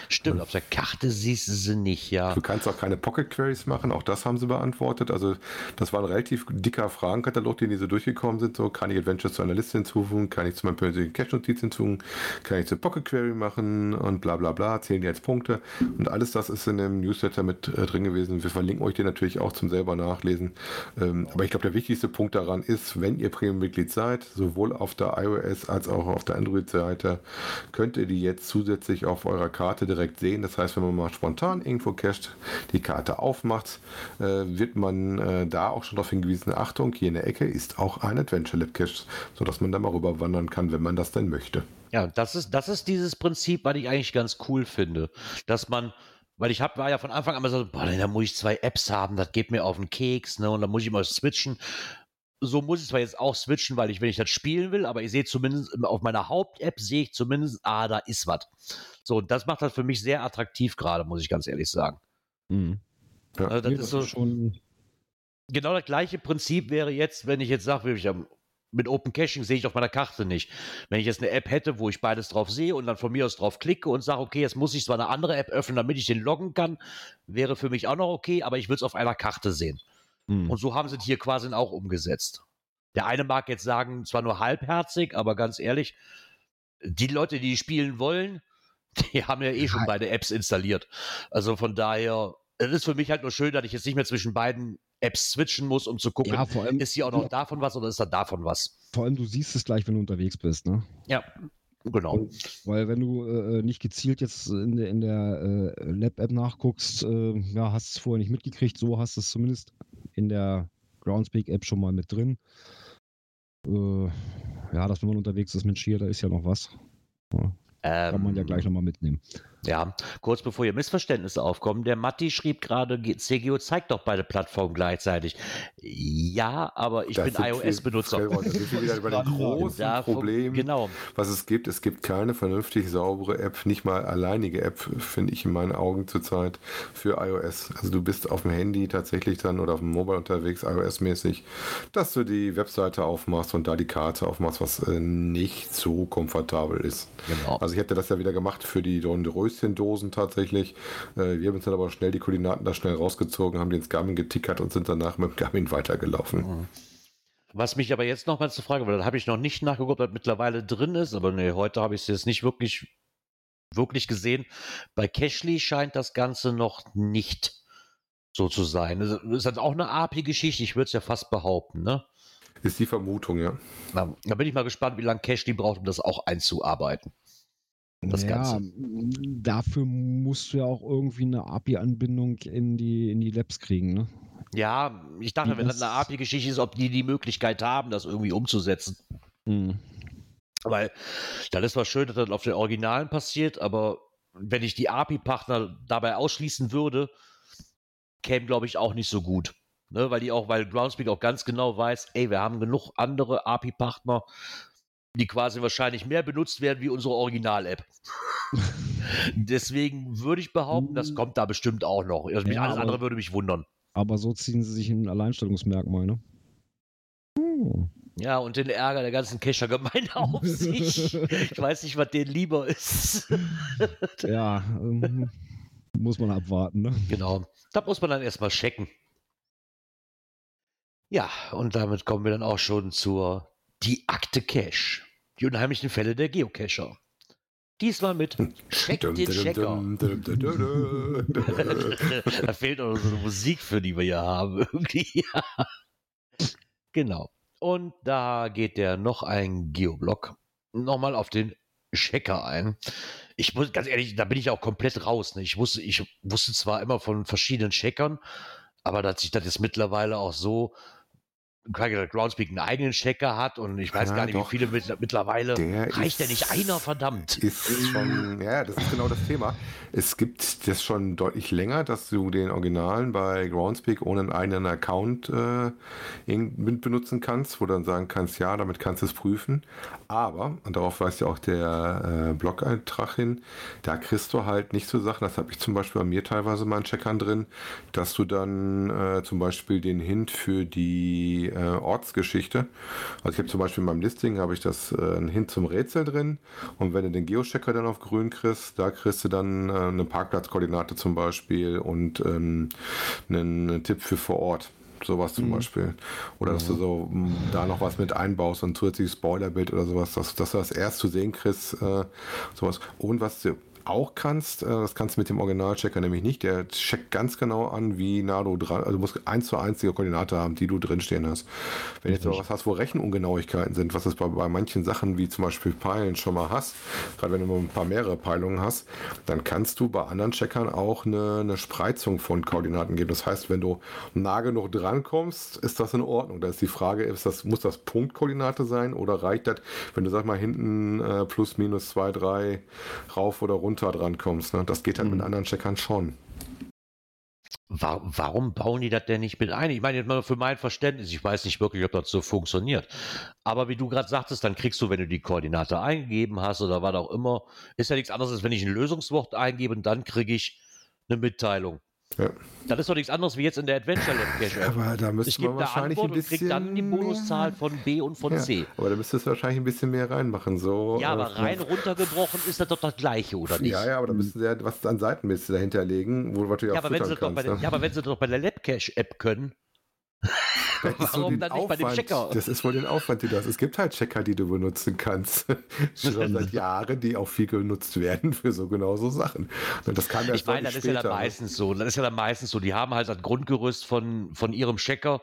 Stimmt, auf der Karte siehst du sie nicht, ja. Du kannst auch keine Pocket Queries machen, auch das haben sie beantwortet. Also das war ein relativ dicker Fragenkatalog, den die so durchgekommen sind. So, kann ich Adventures zu einer Liste hinzufügen, kann ich zu meinem persönlichen Cache-Notiz hinzufügen, kann ich zur Pocket Query machen und bla bla bla, zählen die als Punkte. Und alles das ist in dem Newsletter mit äh, drin gewesen. Wir verlinken euch den natürlich auch zum selber nachlesen. Ähm, aber ich glaube, der wichtigste Punkt daran ist, wenn ihr Premium-Mitglied seid, sowohl auf der iOS als auch auf der Android-Seite, könnt ihr die jetzt zusätzlich auf eurer Karte direkt sehen. Das heißt, wenn man mal spontan irgendwo cached, die Karte aufmacht, äh, wird man äh, da auch schon darauf hingewiesen, Achtung, hier in der Ecke ist auch ein Adventure Lab Cache, sodass man da mal rüber wandern kann, wenn man das denn möchte. Ja, das ist, das ist dieses Prinzip, was ich eigentlich ganz cool finde. Dass man, weil ich hab, war ja von Anfang an immer so, boah, da muss ich zwei Apps haben, das geht mir auf den Keks, ne? Und dann muss ich mal switchen. So muss ich zwar jetzt auch switchen, weil ich, wenn ich das spielen will, aber ich sehe zumindest auf meiner Haupt-App sehe ich zumindest, ah, da ist was. So, und das macht das für mich sehr attraktiv gerade, muss ich ganz ehrlich sagen. Mhm. Ja. Also das Nee, ist so, schon. genau das gleiche Prinzip wäre jetzt, wenn ich jetzt sage, ich am- mit Open Caching sehe ich auf meiner Karte nicht. Wenn ich jetzt eine App hätte, wo ich beides drauf sehe und dann von mir aus drauf klicke und sage, okay, jetzt muss ich zwar eine andere App öffnen, damit ich den loggen kann, wäre für mich auch noch okay, aber ich will es auf einer Karte sehen. Mhm. Und so haben sie es hier quasi auch umgesetzt. Der eine mag jetzt sagen, zwar nur halbherzig, aber ganz ehrlich, die Leute, die spielen wollen, die haben ja eh schon beide Apps installiert. Also von daher, es ist für mich halt nur schön, dass ich jetzt nicht mehr zwischen beiden Apps switchen muss, um zu gucken, Ja, vor allem, ist hier auch noch davon was oder ist da davon was? vor allem, du siehst es gleich, wenn du unterwegs bist, ne? Ja, genau. Weil wenn du äh, nicht gezielt jetzt in der, in der äh, Lab-App nachguckst, äh, ja, hast es vorher nicht mitgekriegt, so hast du es zumindest in der Groundspeak-App schon mal mit drin. Äh, ja, dass wenn man unterwegs ist mit Skier, da ist ja noch was. Kann man ja Ähm, gleich nochmal mitnehmen. Ja, kurz bevor hier Missverständnisse aufkommen, der Matti schrieb gerade, G- CGO zeigt doch beide Plattformen gleichzeitig. Ja, aber ich Da bin iOS-Benutzer. Da sind wir wieder bei dem großen Problem, Genau. was es gibt. Es gibt keine vernünftig saubere App, nicht mal alleinige App, finde ich in meinen Augen zurzeit für iOS. Also du bist auf dem Handy tatsächlich dann oder auf dem Mobile unterwegs, iOS-mäßig, dass du die Webseite aufmachst und da die Karte aufmachst, was äh, nicht so komfortabel ist. Genau. Also ich hätte das ja wieder gemacht für die Dornröschen-Dosen tatsächlich. Äh, wir haben uns dann aber schnell die Koordinaten da schnell rausgezogen, haben den ins Garmin getickert und sind danach mit dem Garmin weitergelaufen. Was mich aber jetzt nochmal zu fragen, weil da habe ich noch nicht nachgeguckt, ob das mittlerweile drin ist, aber nee, heute habe ich es jetzt nicht wirklich, wirklich gesehen. Bei Cashly scheint das Ganze noch nicht so zu sein. Das ist halt auch eine API-Geschichte, ich würde es ja fast behaupten, ne? Ist die Vermutung, ja. Na, da bin ich mal gespannt, wie lange Cashly braucht, um das auch einzuarbeiten. Das ja, Ganze. dafür musst du ja auch irgendwie eine API-Anbindung in die, in die Labs kriegen, ne? Ja, ich dachte, wenn das eine API-Geschichte ist, ob die die Möglichkeit haben, das irgendwie umzusetzen. Hm. Weil dann ist was schön, dass das auf den Originalen passiert, aber wenn ich die API-Partner dabei ausschließen würde, käme, glaube ich, auch nicht so gut. Ne, weil die auch, weil Groundspeak auch ganz genau weiß, ey, wir haben genug andere API-Partner, die quasi wahrscheinlich mehr benutzt werden wie unsere Original-App. Deswegen würde ich behaupten, das kommt da bestimmt auch noch. Also Ja, alles andere würde mich wundern. Aber so ziehen sie sich ein Alleinstellungsmerkmal, ne? Ja, und den Ärger der ganzen Cacher-Gemeinde auf sich. Ich weiß nicht, was denen lieber ist. Ja, ähm, muss man abwarten, ne? Genau. Da muss man dann erstmal checken. Ja, und damit kommen wir dann auch schon zur Die Akte Cache. Die unheimlichen Fälle der Geocacher. Diesmal mit Check den Checker. da fehlt auch noch so eine Musik für, die wir hier haben. Genau. Und da geht der noch ein Geoblock nochmal auf den Checker ein. Ich muss ganz ehrlich, da bin ich auch komplett raus. Ne? Ich, wusste, ich wusste zwar immer von verschiedenen Checkern, aber dass sich das jetzt mittlerweile auch so Groundspeak einen eigenen Checker hat und ich weiß Ja, gar nicht, doch. wie viele mit, mittlerweile. Der reicht ja nicht einer, verdammt. Ist schon, ja, das ist genau das Thema. Es gibt das schon deutlich länger, dass du den Originalen bei Groundspeak ohne einen eigenen Account äh, benutzen kannst, wo du dann sagen kannst, ja, damit kannst du es prüfen. Aber, und darauf weist ja auch der äh, Blog-Eintrag hin, da kriegst du halt nicht so Sachen, das habe ich zum Beispiel bei mir teilweise mal in Checkern drin, dass du dann äh, zum Beispiel den Hint für die äh, Ortsgeschichte, also ich habe zum Beispiel in meinem Listing habe ich das äh, einen Hint zum Rätsel drin und wenn du den Geochecker dann auf grün kriegst, da kriegst du dann äh, eine Parkplatzkoordinate zum Beispiel und ähm, einen Tipp für vor Ort. Sowas zum Beispiel. Oder dass du so mh, da noch was mit einbaust, ein zusätzliches Spoilerbild oder sowas, dass, dass du das erst zu sehen kriegst. Äh, sowas. Und was du auch kannst, äh, das kannst du mit dem Originalchecker nämlich nicht, der checkt ganz genau an, wie nah du dran, also du musst eins zu eins die Koordinate haben, die du drinstehen hast. Wenn du jetzt aber was hast, wo Rechenungenauigkeiten sind, was es bei, bei manchen Sachen wie zum Beispiel Peilen schon mal hast, gerade wenn du ein paar mehrere Peilungen hast, dann kannst du bei anderen Checkern auch eine, eine Spreizung von Koordinaten geben. Das heißt, wenn du nah genug drankommst, ist das in Ordnung. Da ist die Frage, ist das, muss das Punktkoordinate sein oder reicht das, wenn du sag mal hinten äh, plus minus zwei, drei rauf oder runter drankommst. Ne? Das geht halt mit anderen Checkern schon. Wa- Warum bauen die das denn nicht mit ein? Ich meine, jetzt mal für mein Verständnis, ich weiß nicht wirklich, ob das so funktioniert. Aber wie du gerade sagtest, dann kriegst du, wenn du die Koordinate eingegeben hast oder was auch immer, ist ja nichts anderes, als wenn ich ein Lösungswort eingebe und dann kriege ich eine Mitteilung. Ja. Das ist doch nichts anderes wie jetzt in der Adventure Lab Cache App. Aber da müsste man wahrscheinlich ein bisschen dann die Bonuszahl von B und von ja, C. Aber da müsstest du wahrscheinlich ein bisschen mehr reinmachen. So, Ja, äh, aber rein runtergebrochen ist das doch das Gleiche, oder nicht? Ja, ja, aber da müssten sie ja was an Seitenliste dahinter legen, wo du ja, Ja, auch aber wenn füttern sie doch bei kannst. der, ne? ja, aber wenn sie doch bei der Labcache-App können, Das ist warum den dann nicht bei dem Aufwand- Checker? Das ist wohl den Aufwand, den du hast. Es gibt halt Checker, die du benutzen kannst. Schon seit Jahren, die auch viel genutzt werden für so genau so Sachen. Und das ja ich meine, das ist ja dann meistens so. Das ist ja dann meistens so. Die haben halt das Grundgerüst von, von ihrem Checker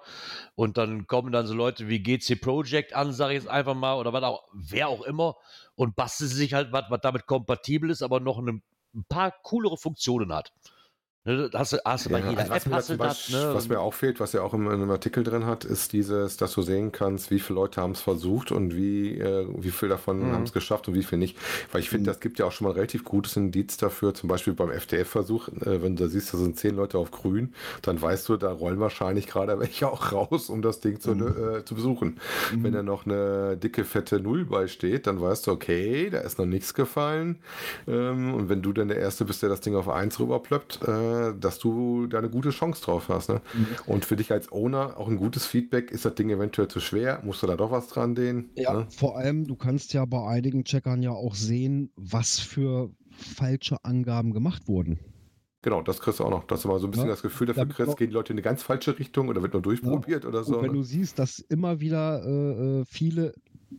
und dann kommen dann so Leute wie GC Project an, sage ich jetzt einfach mal, oder was auch, wer auch immer, und basteln sich halt was, was damit kompatibel ist, aber noch eine, ein paar coolere Funktionen hat. Ne, hast, du- hast du bei Ja, jeder also was, App mir hast zum das, Beispiel, ne? was mir auch fehlt, was ja auch im, in einem Artikel drin hat, ist dieses, dass du sehen kannst, wie viele Leute haben es versucht und wie, äh, wie viel davon Mhm. haben es geschafft und wie viel nicht. Weil ich finde, das gibt ja auch schon mal ein relativ gutes Indiz dafür, zum Beispiel beim FDF-Versuch, äh, wenn du siehst, da sind zehn Leute auf grün, dann weißt du, da rollen wahrscheinlich gerade welche auch raus, um das Ding zu, äh, zu besuchen. Wenn da noch eine dicke, fette Null bei steht, dann weißt du, okay, da ist noch nichts gefallen. Ähm, und wenn du dann der Erste bist, der das Ding auf eins rüberplöppt, äh, dass du da eine gute Chance drauf hast. Ne? Und für dich als Owner auch ein gutes Feedback, ist das Ding eventuell zu schwer? Musst du da doch was dran dehnen? Ja, Ne? vor allem, du kannst ja bei einigen Checkern ja auch sehen, was für falsche Angaben gemacht wurden. Genau, das kriegst du auch noch, dass du mal so ein bisschen Ja, das Gefühl dafür kriegst, gehen die Leute in eine ganz falsche Richtung oder wird nur durchprobiert oder so. Und wenn ne? du siehst, dass immer wieder äh, äh, viele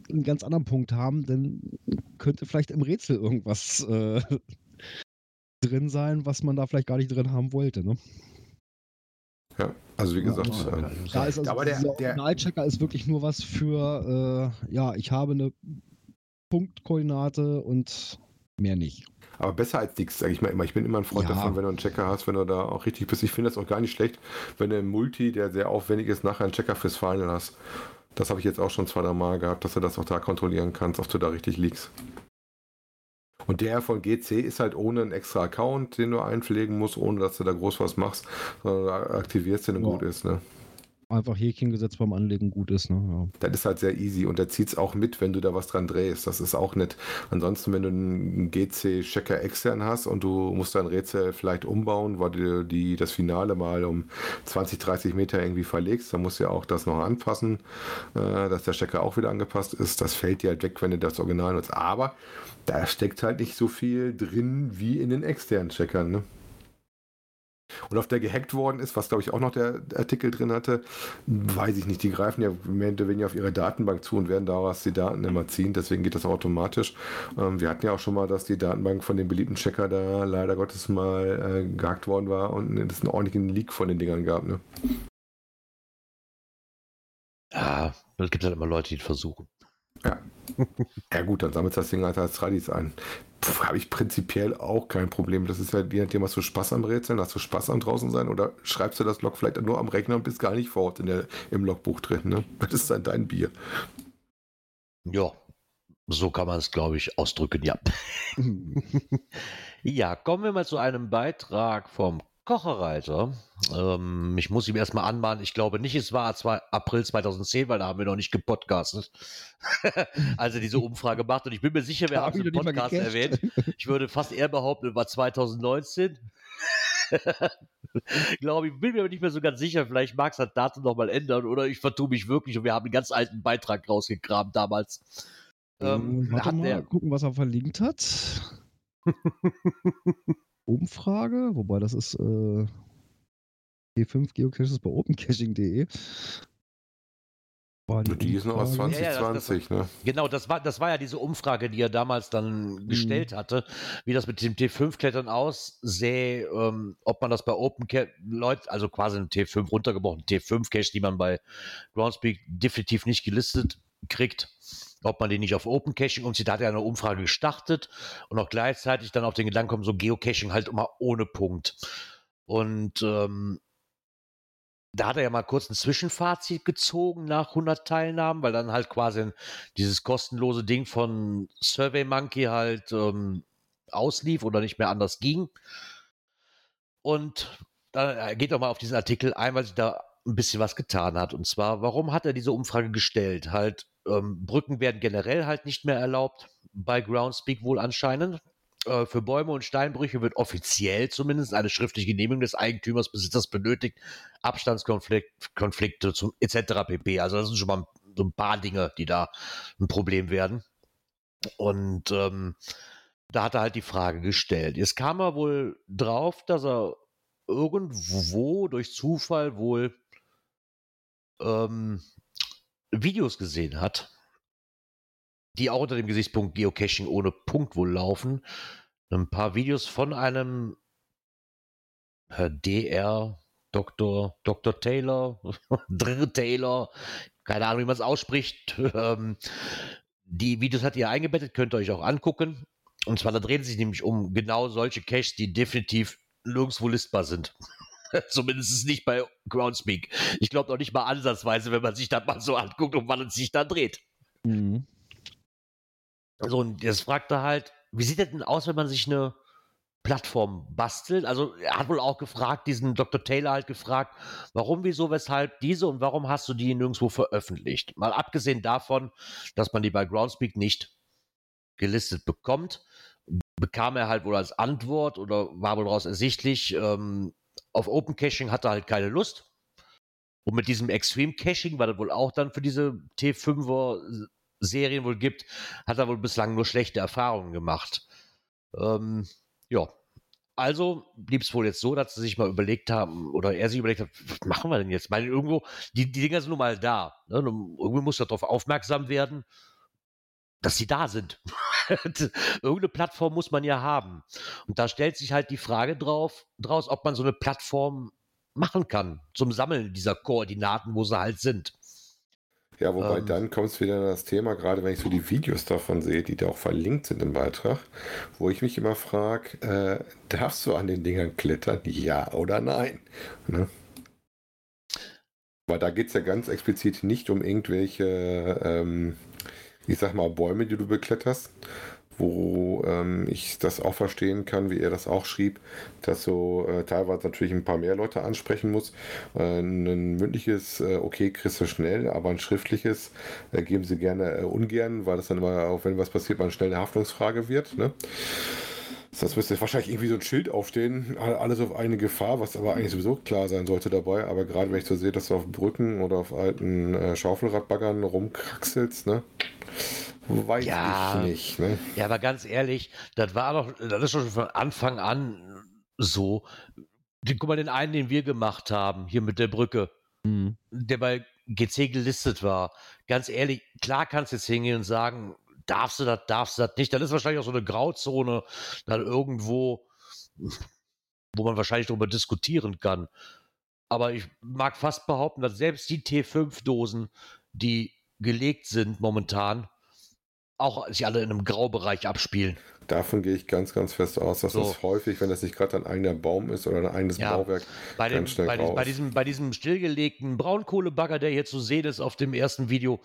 einen ganz anderen Punkt haben, dann könnte vielleicht im Rätsel irgendwas äh, drin sein, was man da vielleicht gar nicht drin haben wollte. Ne? Ja, also wie gesagt, Ja, ähm, Da ist also Aber der- Originalchecker ist wirklich nur was für, äh, ja, ich habe eine Punktkoordinate und Mehr nicht. Aber besser als nichts, sage ich mal immer. Ich bin immer ein Freund Ja. davon, wenn du einen Checker hast, wenn du da auch richtig bist. Ich finde das auch gar nicht schlecht, wenn du im Multi, der sehr aufwendig ist, nachher einen Checker fürs Final hast. Das habe ich jetzt auch schon zwei, drei Mal gehabt, dass du das auch da kontrollieren kannst, ob du da richtig liegst. Und der von GC ist halt ohne einen extra Account, den du einpflegen musst, ohne dass du da groß was machst, sondern du aktivierst den und Ja. gut ist. Ne? Einfach Häkchen gesetzt beim Anlegen gut ist. Ne? Das ist halt sehr easy und der zieht es auch mit, wenn du da was dran drehst. Das ist auch nett. Ansonsten, wenn du einen GC-Checker extern hast und du musst dein Rätsel vielleicht umbauen, weil du die, das Finale mal um 20, 30 Meter irgendwie verlegst, dann musst du ja auch das noch anpassen, äh, dass der Checker auch wieder angepasst ist. Das fällt dir halt weg, wenn du das Original nutzt. Aber da steckt halt nicht so viel drin wie in den externen Checkern. Ne? Und auf der gehackt worden ist, was glaube ich auch noch der Artikel drin hatte, weiß ich nicht. Die greifen ja mehr oder weniger auf ihre Datenbank zu und werden daraus die Daten immer ziehen. Deswegen geht das automatisch. Ähm, wir hatten ja auch schon mal, dass die Datenbank von dem beliebten Checker da leider Gottes mal äh, gehackt worden war und es einen ordentlichen Leak von den Dingern gab. Ne? Ja, es gibt halt immer Leute, die versuchen. Ja gut, dann sammelt das Ding halt als Tradis ein. Habe ich prinzipiell auch kein Problem. Das ist ja je nachdem, hast du Spaß am Rätseln, hast du Spaß am draußen sein oder schreibst du das Log vielleicht nur am Rechner und bist gar nicht vor Ort in der, im Logbuch drin. Ne? Das ist dann dein Bier. Ja, so kann man es, glaube ich, ausdrücken, ja. Ja, kommen wir mal zu einem Beitrag vom Kocherreiter. Ähm, ich muss ihm erstmal anmahnen, ich glaube nicht, es war zwei, April 2010, weil da haben wir noch nicht gepodcastet. also diese Umfrage macht und ich bin mir sicher, wir Da haben hab es im Podcast erwähnt. Ich würde fast eher behaupten, es war 2019. glaube ich, bin mir aber nicht mehr so ganz sicher. Vielleicht mag es das Datum noch mal ändern oder ich vertue mich wirklich und wir haben einen ganz alten Beitrag rausgegraben damals. Ähm, da Warte hat mal, der, gucken, was er verlinkt hat. Umfrage, wobei das ist äh, G5 Geocaches bei opencaching.de. War Die ist noch aus Umfrage. Ja, ja, das- 2020, ne? Genau, das war, das war ja diese Umfrage, die er damals dann gestellt hatte, wie das mit dem T5-Klettern aussähe, ähm, ob man das bei Open Leute, also quasi ein T5 runtergebrochen, T5-Cache, die man bei Groundspeak definitiv nicht gelistet kriegt, ob man den nicht auf Open Caching umzieht. Da hat er eine Umfrage gestartet und auch gleichzeitig dann auf den Gedanken kommen, so Geocaching halt immer ohne Punkt. Und ähm, da hat er ja mal kurz ein Zwischenfazit gezogen nach 100 Teilnahmen, weil dann halt quasi dieses kostenlose Ding von SurveyMonkey halt ähm, auslief oder nicht mehr anders ging. Und da geht er mal auf diesen Artikel ein, weil sich da ein bisschen was getan hat. Und zwar, warum hat er diese Umfrage gestellt? Halt, ähm, Brücken werden generell halt nicht mehr erlaubt, bei Groundspeak wohl anscheinend. Äh, für Bäume und Steinbrüche wird offiziell zumindest eine schriftliche Genehmigung des Eigentümers, Besitzers benötigt. Abstandskonflikte etc. pp. Also das sind schon mal so ein paar Dinge, die da ein Problem werden. Und ähm, da hat er halt die Frage gestellt. Jetzt kam er wohl drauf, dass er irgendwo durch Zufall wohl ähm, Videos gesehen hat, die auch unter dem Gesichtspunkt Geocaching ohne Punkt wohl laufen. Ein paar Videos von einem Herr DR, Dr. Dr. Taylor, Dr. Taylor, keine Ahnung, wie man es ausspricht. Ähm, die Videos hat ihr eingebettet, könnt ihr euch auch angucken. Und zwar, da drehen sich nämlich um genau solche Caches, die definitiv nirgendwo listbar sind. Zumindest nicht bei Groundspeak. Ich glaube noch nicht mal ansatzweise, wenn man sich das mal so anguckt, um wann es sich da dreht. Mhm. So, und jetzt fragt er halt, wie sieht das denn aus, wenn man sich eine Plattform bastelt? Also, er hat wohl auch gefragt, diesen Dr. Taylor halt gefragt, warum, wieso, weshalb diese und warum hast du die nirgendwo veröffentlicht? Mal abgesehen davon, dass man die bei Groundspeak nicht gelistet bekommt, bekam er halt wohl als Antwort oder war wohl daraus ersichtlich, ähm, auf Open Caching hat er halt keine Lust. Und mit diesem Extreme Caching, weil das wohl auch dann für diese T5er Serien wohl gibt, hat er wohl bislang nur schlechte Erfahrungen gemacht. Ähm, ja. Also blieb es wohl jetzt so, dass sie sich mal überlegt haben, oder er sich überlegt hat, was machen wir denn jetzt? Weil irgendwo, die, die Dinger sind nun mal da. Ne? Irgendwie muss er darauf aufmerksam werden, dass sie da sind. Irgendeine Plattform muss man ja haben. Und da stellt sich halt die Frage drauf, draus, ob man so eine Plattform machen kann zum Sammeln dieser Koordinaten, wo sie halt sind. Ja, wobei Ähm. dann kommt es wieder an das Thema, gerade wenn ich so die Videos davon sehe, die da auch verlinkt sind im Beitrag, wo ich mich immer frage, äh, darfst du an den Dingern klettern? Ja oder nein? Ne? Weil da geht es ja ganz explizit nicht um irgendwelche, ähm, ich sag mal, Bäume, die du bekletterst, wo ähm, ich das auch verstehen kann, wie er das auch schrieb, dass so äh, teilweise natürlich ein paar mehr Leute ansprechen muss. Äh, ein mündliches, äh, okay, kriegst du schnell, aber ein schriftliches äh, geben sie gerne äh, ungern, weil das dann immer, auch wenn was passiert, mal eine Haftungsfrage wird. Ne? Das müsste wahrscheinlich irgendwie so ein Schild aufstehen, alles auf eine Gefahr, was aber eigentlich sowieso klar sein sollte dabei. Aber gerade wenn ich so sehe, dass du auf Brücken oder auf alten äh, Schaufelradbaggern rumkraxelst, ne? Weiß Ja. ich nicht, ne? Ja, aber ganz ehrlich, das war doch, das ist schon von Anfang an so. Die, guck mal, den einen, den wir gemacht haben, hier mit der Brücke, Mhm. der bei GC gelistet war. Ganz ehrlich, klar kannst du jetzt hingehen und sagen, darfst du das, darfst du das nicht. Dann ist wahrscheinlich auch so eine Grauzone dann irgendwo, wo man wahrscheinlich darüber diskutieren kann. Aber ich mag fast behaupten, dass selbst die T5-Dosen, die gelegt sind momentan, auch sich alle in einem Graubereich abspielen. Davon gehe ich ganz, ganz fest aus, dass So. das häufig, wenn das nicht gerade ein eigener Baum ist oder ein eigenes Ja. Bauwerk, Bei, dem, Ganz schnell bei, raus. bei, diesem, bei diesem stillgelegten Braunkohlebagger, der hier zu sehen ist auf dem ersten Video,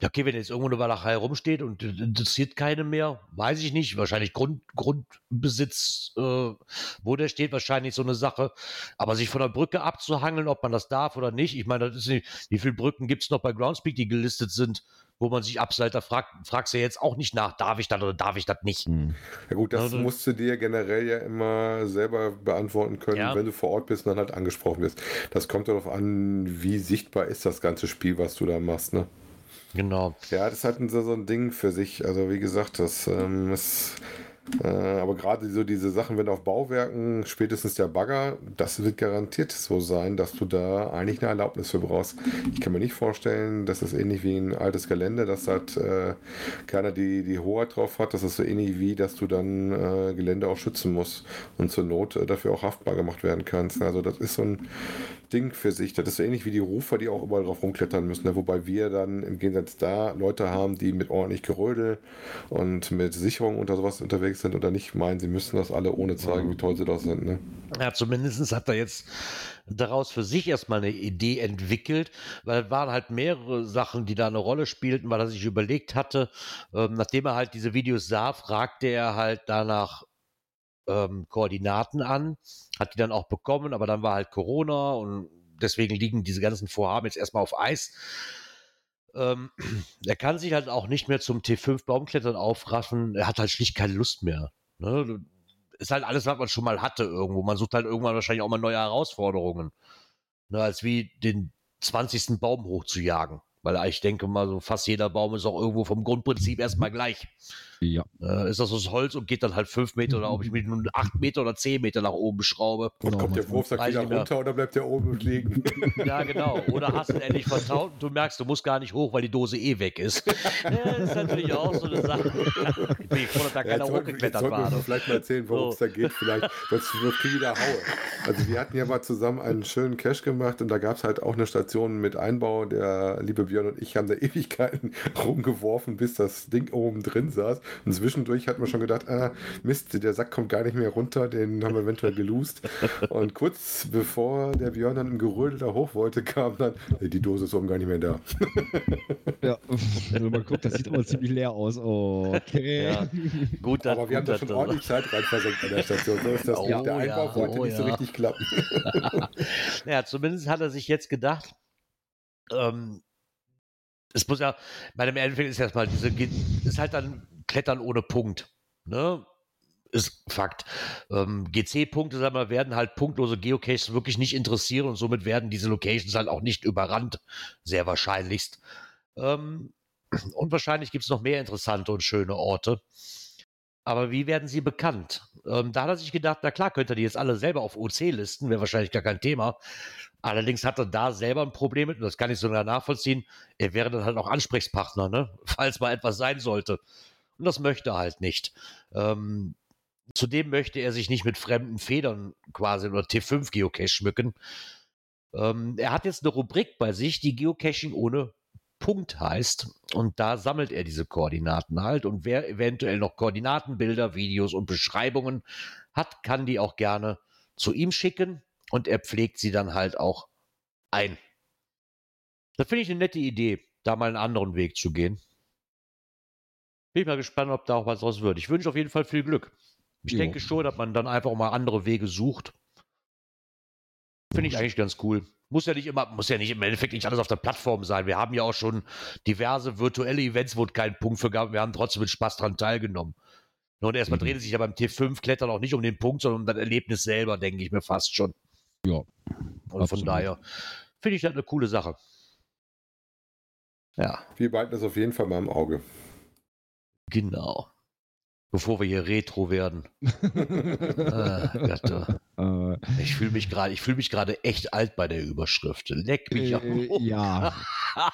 ja, okay, wenn jetzt irgendwo eine Walachei rumsteht und äh, interessiert keine mehr, weiß ich nicht. Wahrscheinlich Grund, Grundbesitz, äh, wo der steht, wahrscheinlich so eine Sache. Aber sich von der Brücke abzuhangeln, ob man das darf oder nicht, ich meine, das ist nicht, wie viele Brücken gibt es noch bei Groundspeak, die gelistet sind, wo man sich abseits, da fragt, fragst du ja jetzt auch nicht nach, darf ich das oder darf ich das nicht? Mhm. Ja gut, das Also- musst du dir generell ja immer selber beantworten können, Ja. wenn du vor Ort bist und dann halt angesprochen wirst. Das kommt darauf an, wie sichtbar ist das ganze Spiel, was du da machst, ne? Genau. Ja, das ist halt so ein Ding für sich. Also wie gesagt, das ähm, ist äh, aber gerade so diese Sachen, wenn auf Bauwerken, spätestens der Bagger, das wird garantiert so sein, dass du da eigentlich eine Erlaubnis für brauchst. Ich kann mir nicht vorstellen, dass es ähnlich wie ein altes Gelände, dass halt äh, keiner die, die Hoheit drauf hat. Das ist so ähnlich wie, dass du dann äh, Gelände auch schützen musst und zur Not äh, dafür auch haftbar gemacht werden kannst. Also das ist so ein Ding für sich. Das ist so ähnlich wie die Rufer, die auch überall drauf rumklettern müssen. Ne? Wobei wir dann im Gegensatz da Leute haben, die mit ordentlich Gerödel und mit Sicherung unter sowas unterwegs sind oder nicht meinen, sie müssen das alle ohne zeigen, wie toll sie das sind. Ne? Ja, zumindest hat er jetzt daraus für sich erstmal eine Idee entwickelt, weil es waren halt mehrere Sachen, die da eine Rolle spielten, weil er sich überlegt hatte, ähm, nachdem er halt diese Videos sah, fragte er halt danach ähm, Koordinaten an, hat die dann auch bekommen, aber dann war halt Corona und deswegen liegen diese ganzen Vorhaben jetzt erstmal auf Eis. Ähm, er kann sich halt auch nicht mehr zum T5 Baumklettern aufraffen, er hat halt schlicht keine Lust mehr. Ne? ist halt alles, was man schon mal hatte irgendwo. Man sucht halt irgendwann wahrscheinlich auch mal neue Herausforderungen. Ne, als wie den 20. Baum hochzujagen. Weil ich denke mal, so fast jeder Baum ist auch irgendwo vom Grundprinzip erstmal gleich. Ja. Äh, ist das aus Holz und geht dann halt fünf Meter oder ob ich mit nun acht Meter oder zehn Meter nach oben schraube. Und Genau, kommt der Wurfsack wieder ich runter oder bleibt der oben liegen? Ja, genau. Oder hast du endlich vertraut und du merkst, du musst gar nicht hoch, weil die Dose eh weg ist. Ja, das ist natürlich auch so eine Sache. Ich bin froh, dass da Ja, keiner jetzt hochgeklettert war. wir vielleicht mal erzählen, worum es So. da geht. Vielleicht, sonst wird ich wieder Haue. Also wir hatten ja mal zusammen einen schönen Cache gemacht und da gab es halt auch eine Station mit Einbau. Der liebe Björn und ich haben da Ewigkeiten rumgeworfen, bis das Ding oben drin saß. Und zwischendurch hatten wir schon gedacht, ah, Mist, der Sack kommt gar nicht mehr runter, den haben wir eventuell geloost. Und kurz bevor der Björn dann im Gerödel da hoch wollte, kam dann, "Ey, die Dose ist oben gar nicht mehr da. Ja, wenn man guckt, das sieht aber ziemlich leer aus. Oh, okay. Ja. Gut, dass, Aber wir haben da schon ordentlich Zeit rein versenkt an der Station. So ist das Oh nicht. Der ja, Einbau wollte oh nicht so ja. richtig klappen. Ja, zumindest hat er sich jetzt gedacht, ähm, es muss ja, bei dem Endeffekt ist erstmal diese, ist halt dann Klettern ohne Punkt. Ne? Ist Fakt. Ähm, GC-Punkte, sagen wir, werden halt punktlose Geocaches wirklich nicht interessieren und somit werden diese Locations halt auch nicht überrannt, sehr wahrscheinlichst. Ähm, und wahrscheinlich gibt es noch mehr interessante und schöne Orte. Aber wie werden sie bekannt? Ähm, da hat er sich gedacht, na klar, könnt ihr die jetzt alle selber auf OC listen, wäre wahrscheinlich gar kein Thema. Allerdings hat er da selber ein Problem mit, und das kann ich sogar nachvollziehen. Er wäre dann halt auch Ansprechpartner, ne? falls mal etwas sein sollte. Und das möchte er halt nicht. Ähm, zudem möchte er sich nicht mit fremden Federn quasi oder T5 Geocache schmücken. Ähm, er hat jetzt eine Rubrik bei sich, die Geocaching ohne Punkt heißt. Und da sammelt er diese Koordinaten halt. Und wer eventuell noch Koordinatenbilder, Videos und Beschreibungen hat, kann die auch gerne zu ihm schicken. Und er pflegt sie dann halt auch ein. Da finde ich eine nette Idee, da mal einen anderen Weg zu gehen. Bin ich mal gespannt, ob da auch was draus wird. Ich wünsche auf jeden Fall viel Glück. Ich Jo. denke schon, dass man dann einfach mal andere Wege sucht. Finde ich eigentlich ganz cool. Muss ja nicht immer, muss ja nicht im Endeffekt nicht alles auf der Plattform sein. Wir haben ja auch schon diverse virtuelle Events, wo es keinen Punkt für gab. Wir haben trotzdem mit Spaß dran teilgenommen. Und erstmal Mhm. dreht es sich ja beim T5-Klettern auch nicht um den Punkt, sondern um das Erlebnis selber, denke ich mir fast schon. Ja, Und von absolut. daher finde ich das eine coole Sache. Ja, Wir behalten das auf jeden Fall mal im Auge. Genau. Bevor wir hier Retro werden. Ah, Gott, oh. Äh, ich fühle mich gerade, ich fühle mich gerade echt alt bei der Überschrift. Leck mich am äh, Hoch. ja.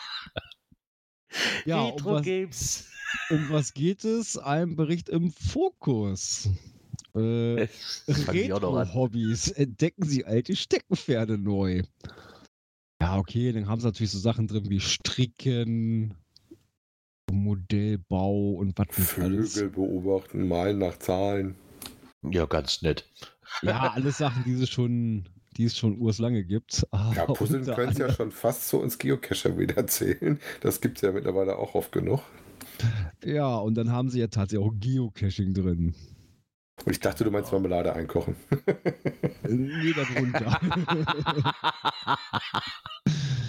ja, um Retro was, Games. um was geht es? Ein Bericht im Fokus. Äh. Retro-Hobbys. Entdecken Sie alte Steckenpferde neu. Ja, okay, dann haben sie natürlich so Sachen drin wie Stricken, Modellbau und was nicht alles. Vögel beobachten, malen nach Zahlen. Ja, ganz nett. Ja, alles Sachen, die es schon, die es schon urslange gibt. Ja, Aber Puzzeln können es ja schon fast so ins Geocacher wieder zählen. Das gibt es ja mittlerweile auch oft genug. Ja, und dann haben sie ja tatsächlich auch Geocaching drin. Und ich dachte, du meinst Marmelade einkochen. Äh, Nee, darunter.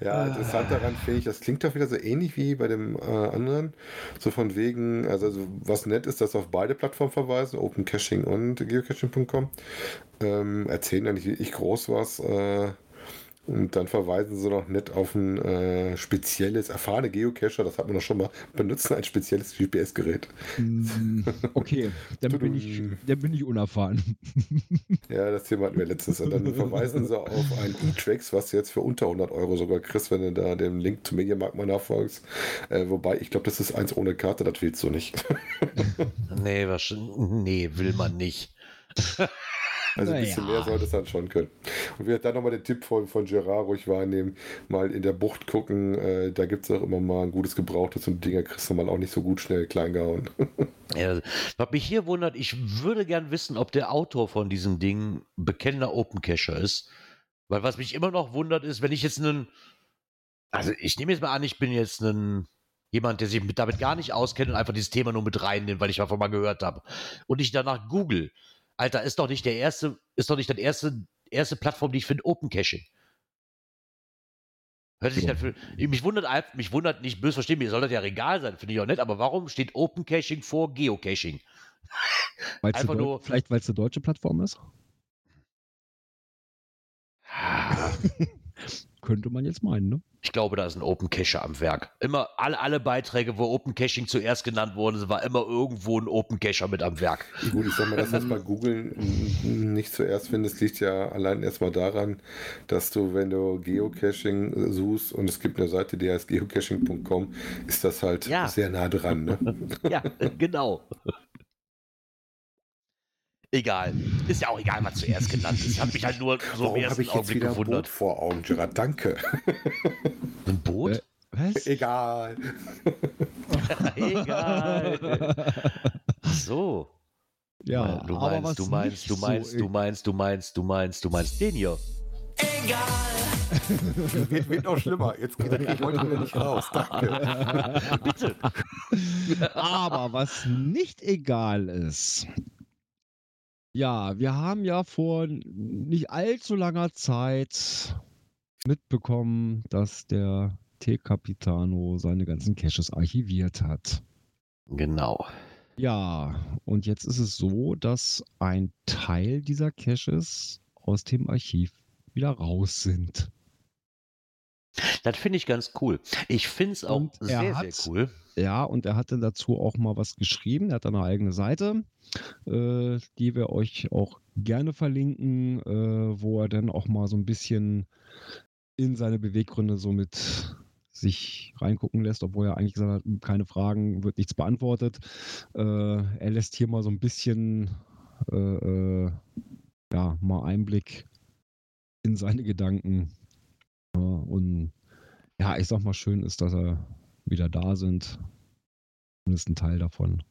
Ja, interessant daran finde ich, das klingt doch wieder so ähnlich wie bei dem äh, anderen. So von wegen, also, also was nett ist, dass auf beide Plattformen verweisen, Open Caching und geocaching.com. Ähm, erzählen nicht wirklich groß was. Äh, und dann verweisen sie noch nett auf ein äh, spezielles, erfahrene Geocacher, das hat man doch schon mal, benutzen ein spezielles GPS-Gerät. Mm, okay, dann bin ich, dann bin ich unerfahren. Ja, das Thema hatten wir letztens. Und dann verweisen sie auf ein E-Trax, was du jetzt für unter 100 Euro sogar kriegst, wenn du da den Link zum Mediamarkt mal nachfolgst. Äh, wobei, ich glaube, das ist eins ohne Karte, das willst du nicht. nee, was, nee, will man nicht. Also ein bisschen Naja. mehr sollte es dann schon können. Und wir dann nochmal den Tipp von, von Gerard ruhig wahrnehmen, mal in der Bucht gucken, äh, da gibt es auch immer mal ein gutes Gebrauchtes und Dinger kriegst du mal auch nicht so gut schnell klein gehauen. Ja, was mich hier wundert, ich würde gern wissen, ob der Autor von diesem Ding bekennender Open Cacher ist. Weil was mich immer noch wundert, ist, wenn ich jetzt einen, also ich nehme jetzt mal an, ich bin jetzt ein jemand, der sich mit, damit gar nicht auskennt und einfach dieses Thema nur mit reinnimmt, weil ich davon mal gehört habe. Und ich danach google. Alter, ist doch nicht der erste, ist doch nicht das erste, erste Plattform, die ich finde, Open Caching. Hört sich Ja. das für, mich wundert mich wundert nicht böse verstehen, mir soll das ja egal sein, finde ich auch nett, aber warum steht Open Caching vor Geocaching? Weil's Einfach nur- Vielleicht, weil es eine deutsche Plattform ist? Könnte man jetzt meinen, ne? Ich glaube, da ist ein Open Cacher am Werk. Immer alle, alle Beiträge, wo Open Caching zuerst genannt wurde, war immer irgendwo ein Open Cacher mit am Werk. Gut, ich sag mal, dass du das bei Google n- nicht zuerst findest, liegt ja allein erstmal daran, dass du, wenn du Geocaching suchst und es gibt eine Seite, die heißt geocaching.com, ist das halt Ja. sehr nah dran. Ne? Ja, genau. Egal. Ist ja auch egal, was zuerst genannt ist. Hat mich halt nur so im Warum habe ersten ich jetzt Augenblick wieder ein Boot gewundert. vor Augen, Gerard? Danke. Ein Boot? Äh, Was? Egal. egal. So. ja, du aber meinst, was du meinst, nicht du meinst, so du meinst, du meinst, du meinst, du meinst den hier. wird, wird noch schlimmer. Jetzt geht ich heute wieder nicht raus. Danke. Bitte. Aber was nicht egal ist. Ja, wir haben ja vor nicht allzu langer Zeit mitbekommen, dass der T-Capitano seine ganzen Caches archiviert hat. Genau. Ja, und jetzt ist es so, dass ein Teil dieser Caches aus dem Archiv wieder raus sind. Das finde ich ganz cool. Ich finde es auch Und sehr, sehr hat- cool. Ja, und er hatte dazu auch mal was geschrieben. Er hat eine eigene Seite, äh, die wir euch auch gerne verlinken, äh, wo er dann auch mal so ein bisschen in seine Beweggründe so mit sich reingucken lässt, obwohl er eigentlich gesagt hat, keine Fragen, wird nichts beantwortet. Äh, er lässt hier mal so ein bisschen äh, äh, ja, mal Einblick in seine Gedanken. Und ja, ich sag mal, schön ist, dass er wieder da sind. Zumindest ein Teil davon.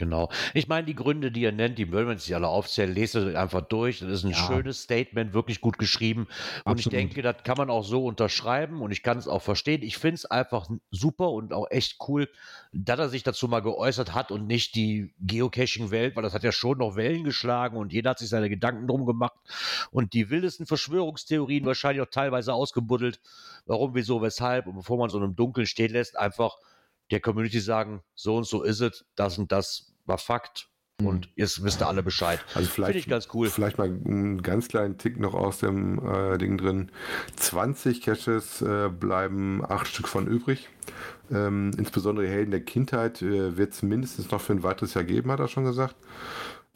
Genau. Ich meine, die Gründe, die er nennt, die wollen wir jetzt nicht alle aufzählen, lese einfach durch. Das ist ein Ja. schönes Statement, wirklich gut geschrieben. Und ich denke, das kann man auch so unterschreiben und ich kann es auch verstehen. Ich finde es einfach super und auch echt cool, dass er sich dazu mal geäußert hat und nicht die Geocaching-Welt, weil das hat ja schon noch Wellen geschlagen und jeder hat sich seine Gedanken drum gemacht und die wildesten Verschwörungstheorien wahrscheinlich auch teilweise ausgebuddelt. Warum, wieso, weshalb und bevor man so einem Dunkeln stehen lässt, einfach der Community sagen, so und so ist es, das und das war Fakt und jetzt wisst ihr alle Bescheid. Also vielleicht, Finde ich ganz cool. Vielleicht mal einen ganz kleinen Tick noch aus dem äh, Ding drin. 20 Caches äh, bleiben acht Stück von übrig. Ähm, insbesondere Helden der Kindheit äh, wird es mindestens noch für ein weiteres Jahr geben, hat er schon gesagt.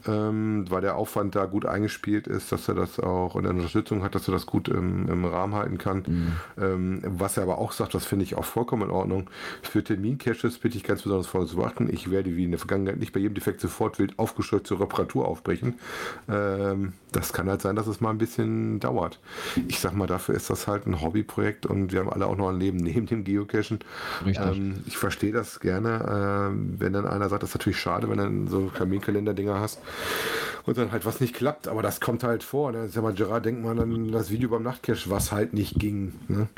Ähm, weil der Aufwand da gut eingespielt ist, dass er das auch in der Unterstützung hat, dass er das gut im, im Rahmen halten kann. Mhm. Ähm, was er aber auch sagt, das finde ich auch vollkommen in Ordnung. Für Termin-Caches bitte ich ganz besonders Folgendes zu beachten. Ich werde wie in der Vergangenheit nicht bei jedem Defekt sofort wild aufgescheucht zur Reparatur aufbrechen. Ähm, das kann halt sein, dass es mal ein bisschen dauert. Ich sag mal, dafür ist das halt ein Hobbyprojekt und wir haben alle auch noch ein Leben neben dem Geocachen. Ähm, ich verstehe das gerne, ähm, wenn dann einer sagt, das ist natürlich schade, wenn du dann so Kaminkalender-Dinger hast und dann halt was nicht klappt, aber das kommt halt vor. Ne? Sag mal, Gerard, denk mal an das Video beim Nachtcache, was halt nicht ging. Ne?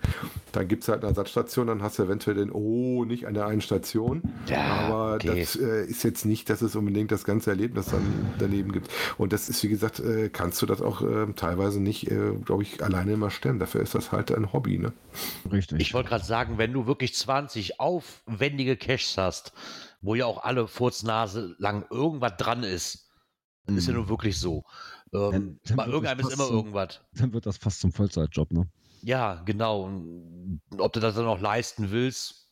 Dann gibt es halt eine Ersatzstation, dann hast du eventuell den, oh, nicht an der einen Station. Ja, aber okay. das äh, ist jetzt nicht, dass es unbedingt das ganze Erlebnis dann daneben gibt. Und das ist, wie gesagt, äh, kannst du das auch äh, teilweise nicht, äh, glaube ich, alleine immer stemmen. Dafür ist das halt ein Hobby. Ne? Richtig. Ich wollte gerade sagen, wenn du wirklich 20 aufwendige Caches hast, wo ja auch alle Furznase lang irgendwas dran ist, dann ist ja Mhm. nun wirklich so. Ähm, Dann- bei irgendeinem das ist immer so- irgendwas. Dann wird das fast zum Vollzeitjob, ne? Ja, genau. Und ob du das dann noch leisten willst,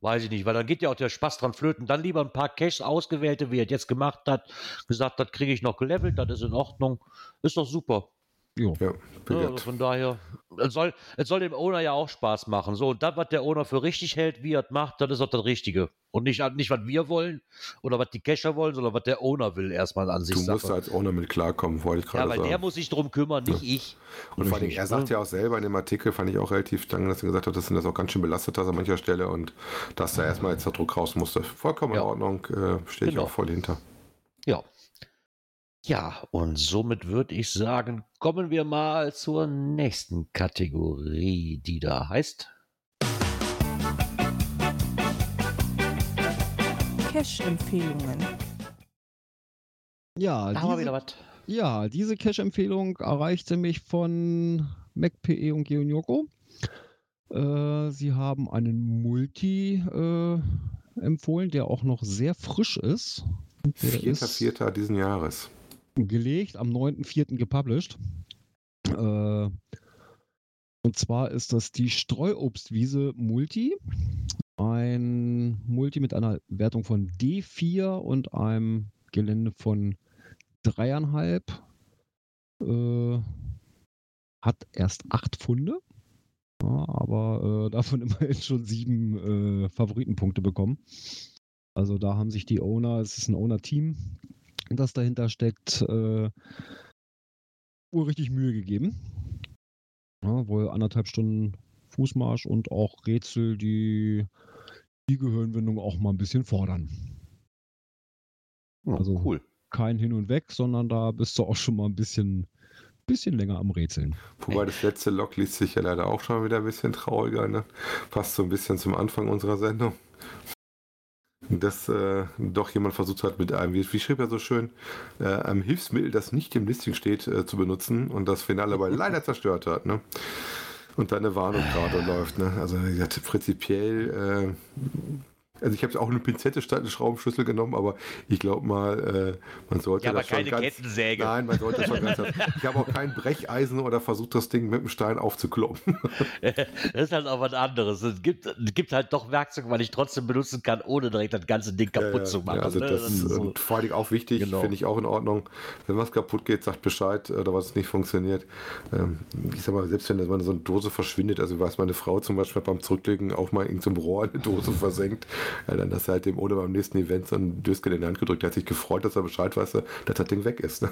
weiß ich nicht, weil dann geht ja auch der Spaß dran flöten. Dann lieber ein paar Caches ausgewählte, wie er jetzt gemacht hat, gesagt, das kriege ich noch gelevelt, das ist in Ordnung. Ist doch super. Jo. Ja, Ja, also von daher, es soll, es soll dem Owner ja auch Spaß machen. So, und das, was der Owner für richtig hält, wie er es macht, das ist auch das Richtige. Und nicht, nicht, was wir wollen oder was die Cacher wollen, sondern was der Owner will, erstmal an sich. Du musst als Owner mit klarkommen, wollte ich Ja, gerade weil sagen. der muss sich drum kümmern, nicht ich. Und vor allem, er sagt ne? ja auch selber in dem Artikel, fand ich auch relativ lang, dass er gesagt hat, dass ihn das auch ganz schön belastet hat an mancher Stelle und dass da erstmal jetzt der Druck raus musste. Vollkommen Ja. in Ordnung, äh, stehe ich Genau. auch voll hinter. Ja. Ja, und somit würde ich sagen, kommen wir mal zur nächsten Kategorie, die da heißt. Cash-Empfehlungen. Ja, Da haben wir diese, wieder was. ja, diese Cache-Empfehlung erreichte mich von MacPE und Geonyoko. Äh, sie haben einen Multi äh, empfohlen, der auch noch sehr frisch ist. Vierter, Vierter diesen Jahres. Gelegt, am 9.4. gepublished. Äh, und zwar ist das die Streuobstwiese Multi. Ein Multi mit einer Wertung von D4 und einem Gelände von dreieinhalb. Äh, hat erst acht Funde, ja, aber äh, davon immerhin schon sieben äh, Favoritenpunkte bekommen. Also da haben sich die Owner, es ist ein Owner-Team, das dahinter steckt, äh, wohl richtig Mühe gegeben. Ja, wohl anderthalb Stunden Fußmarsch und auch Rätsel, die die Gehirnwindung auch mal ein bisschen fordern. Ja, Also- cool. Kein Hin und Weg, sondern da bist du auch schon mal ein bisschen, bisschen länger am Rätseln. Wobei das letzte Log liest sich ja leider auch schon wieder ein bisschen trauriger. Ne? Passt so ein bisschen zum Anfang unserer Sendung. Dass äh, doch jemand versucht hat, mit einem, wie, wie schrieb er so schön, äh, einem Hilfsmittel, das nicht im Listing steht, äh, zu benutzen und das Finale aber leider zerstört hat. Ne? Und dann eine Warnung gerade läuft. Ne? Also gesagt, prinzipiell, äh, also ich habe auch eine Pinzette statt eine Schraubenschlüssel genommen, aber ich glaube mal, äh, man sollte Ja, aber das schon keine ganz, Kettensäge. Nein, man sollte schon ganz. Ich habe auch kein Brecheisen oder versucht, das Ding mit dem Stein aufzukloppen. Das ist halt auch was anderes. Es gibt, es gibt halt doch Werkzeuge, weil ich trotzdem benutzen kann, ohne direkt das ganze Ding kaputt Ja, zu machen. Ja, also ne? das, Das ist so. vor allem auch wichtig, Genau. finde ich auch in Ordnung. Wenn was kaputt geht, sagt Bescheid oder was nicht funktioniert. Ähm, ich sag mal, selbst wenn so eine Dose verschwindet, also weiß meine Frau zum Beispiel beim Zurücklegen auch mal irgendein Rohr in eine Dose versenkt, ja, dann dass er halt dem oder beim nächsten Event so ein Dösken in die Hand gedrückt, der hat sich gefreut, dass er Bescheid weiß, dass das Ding weg ist. Ne?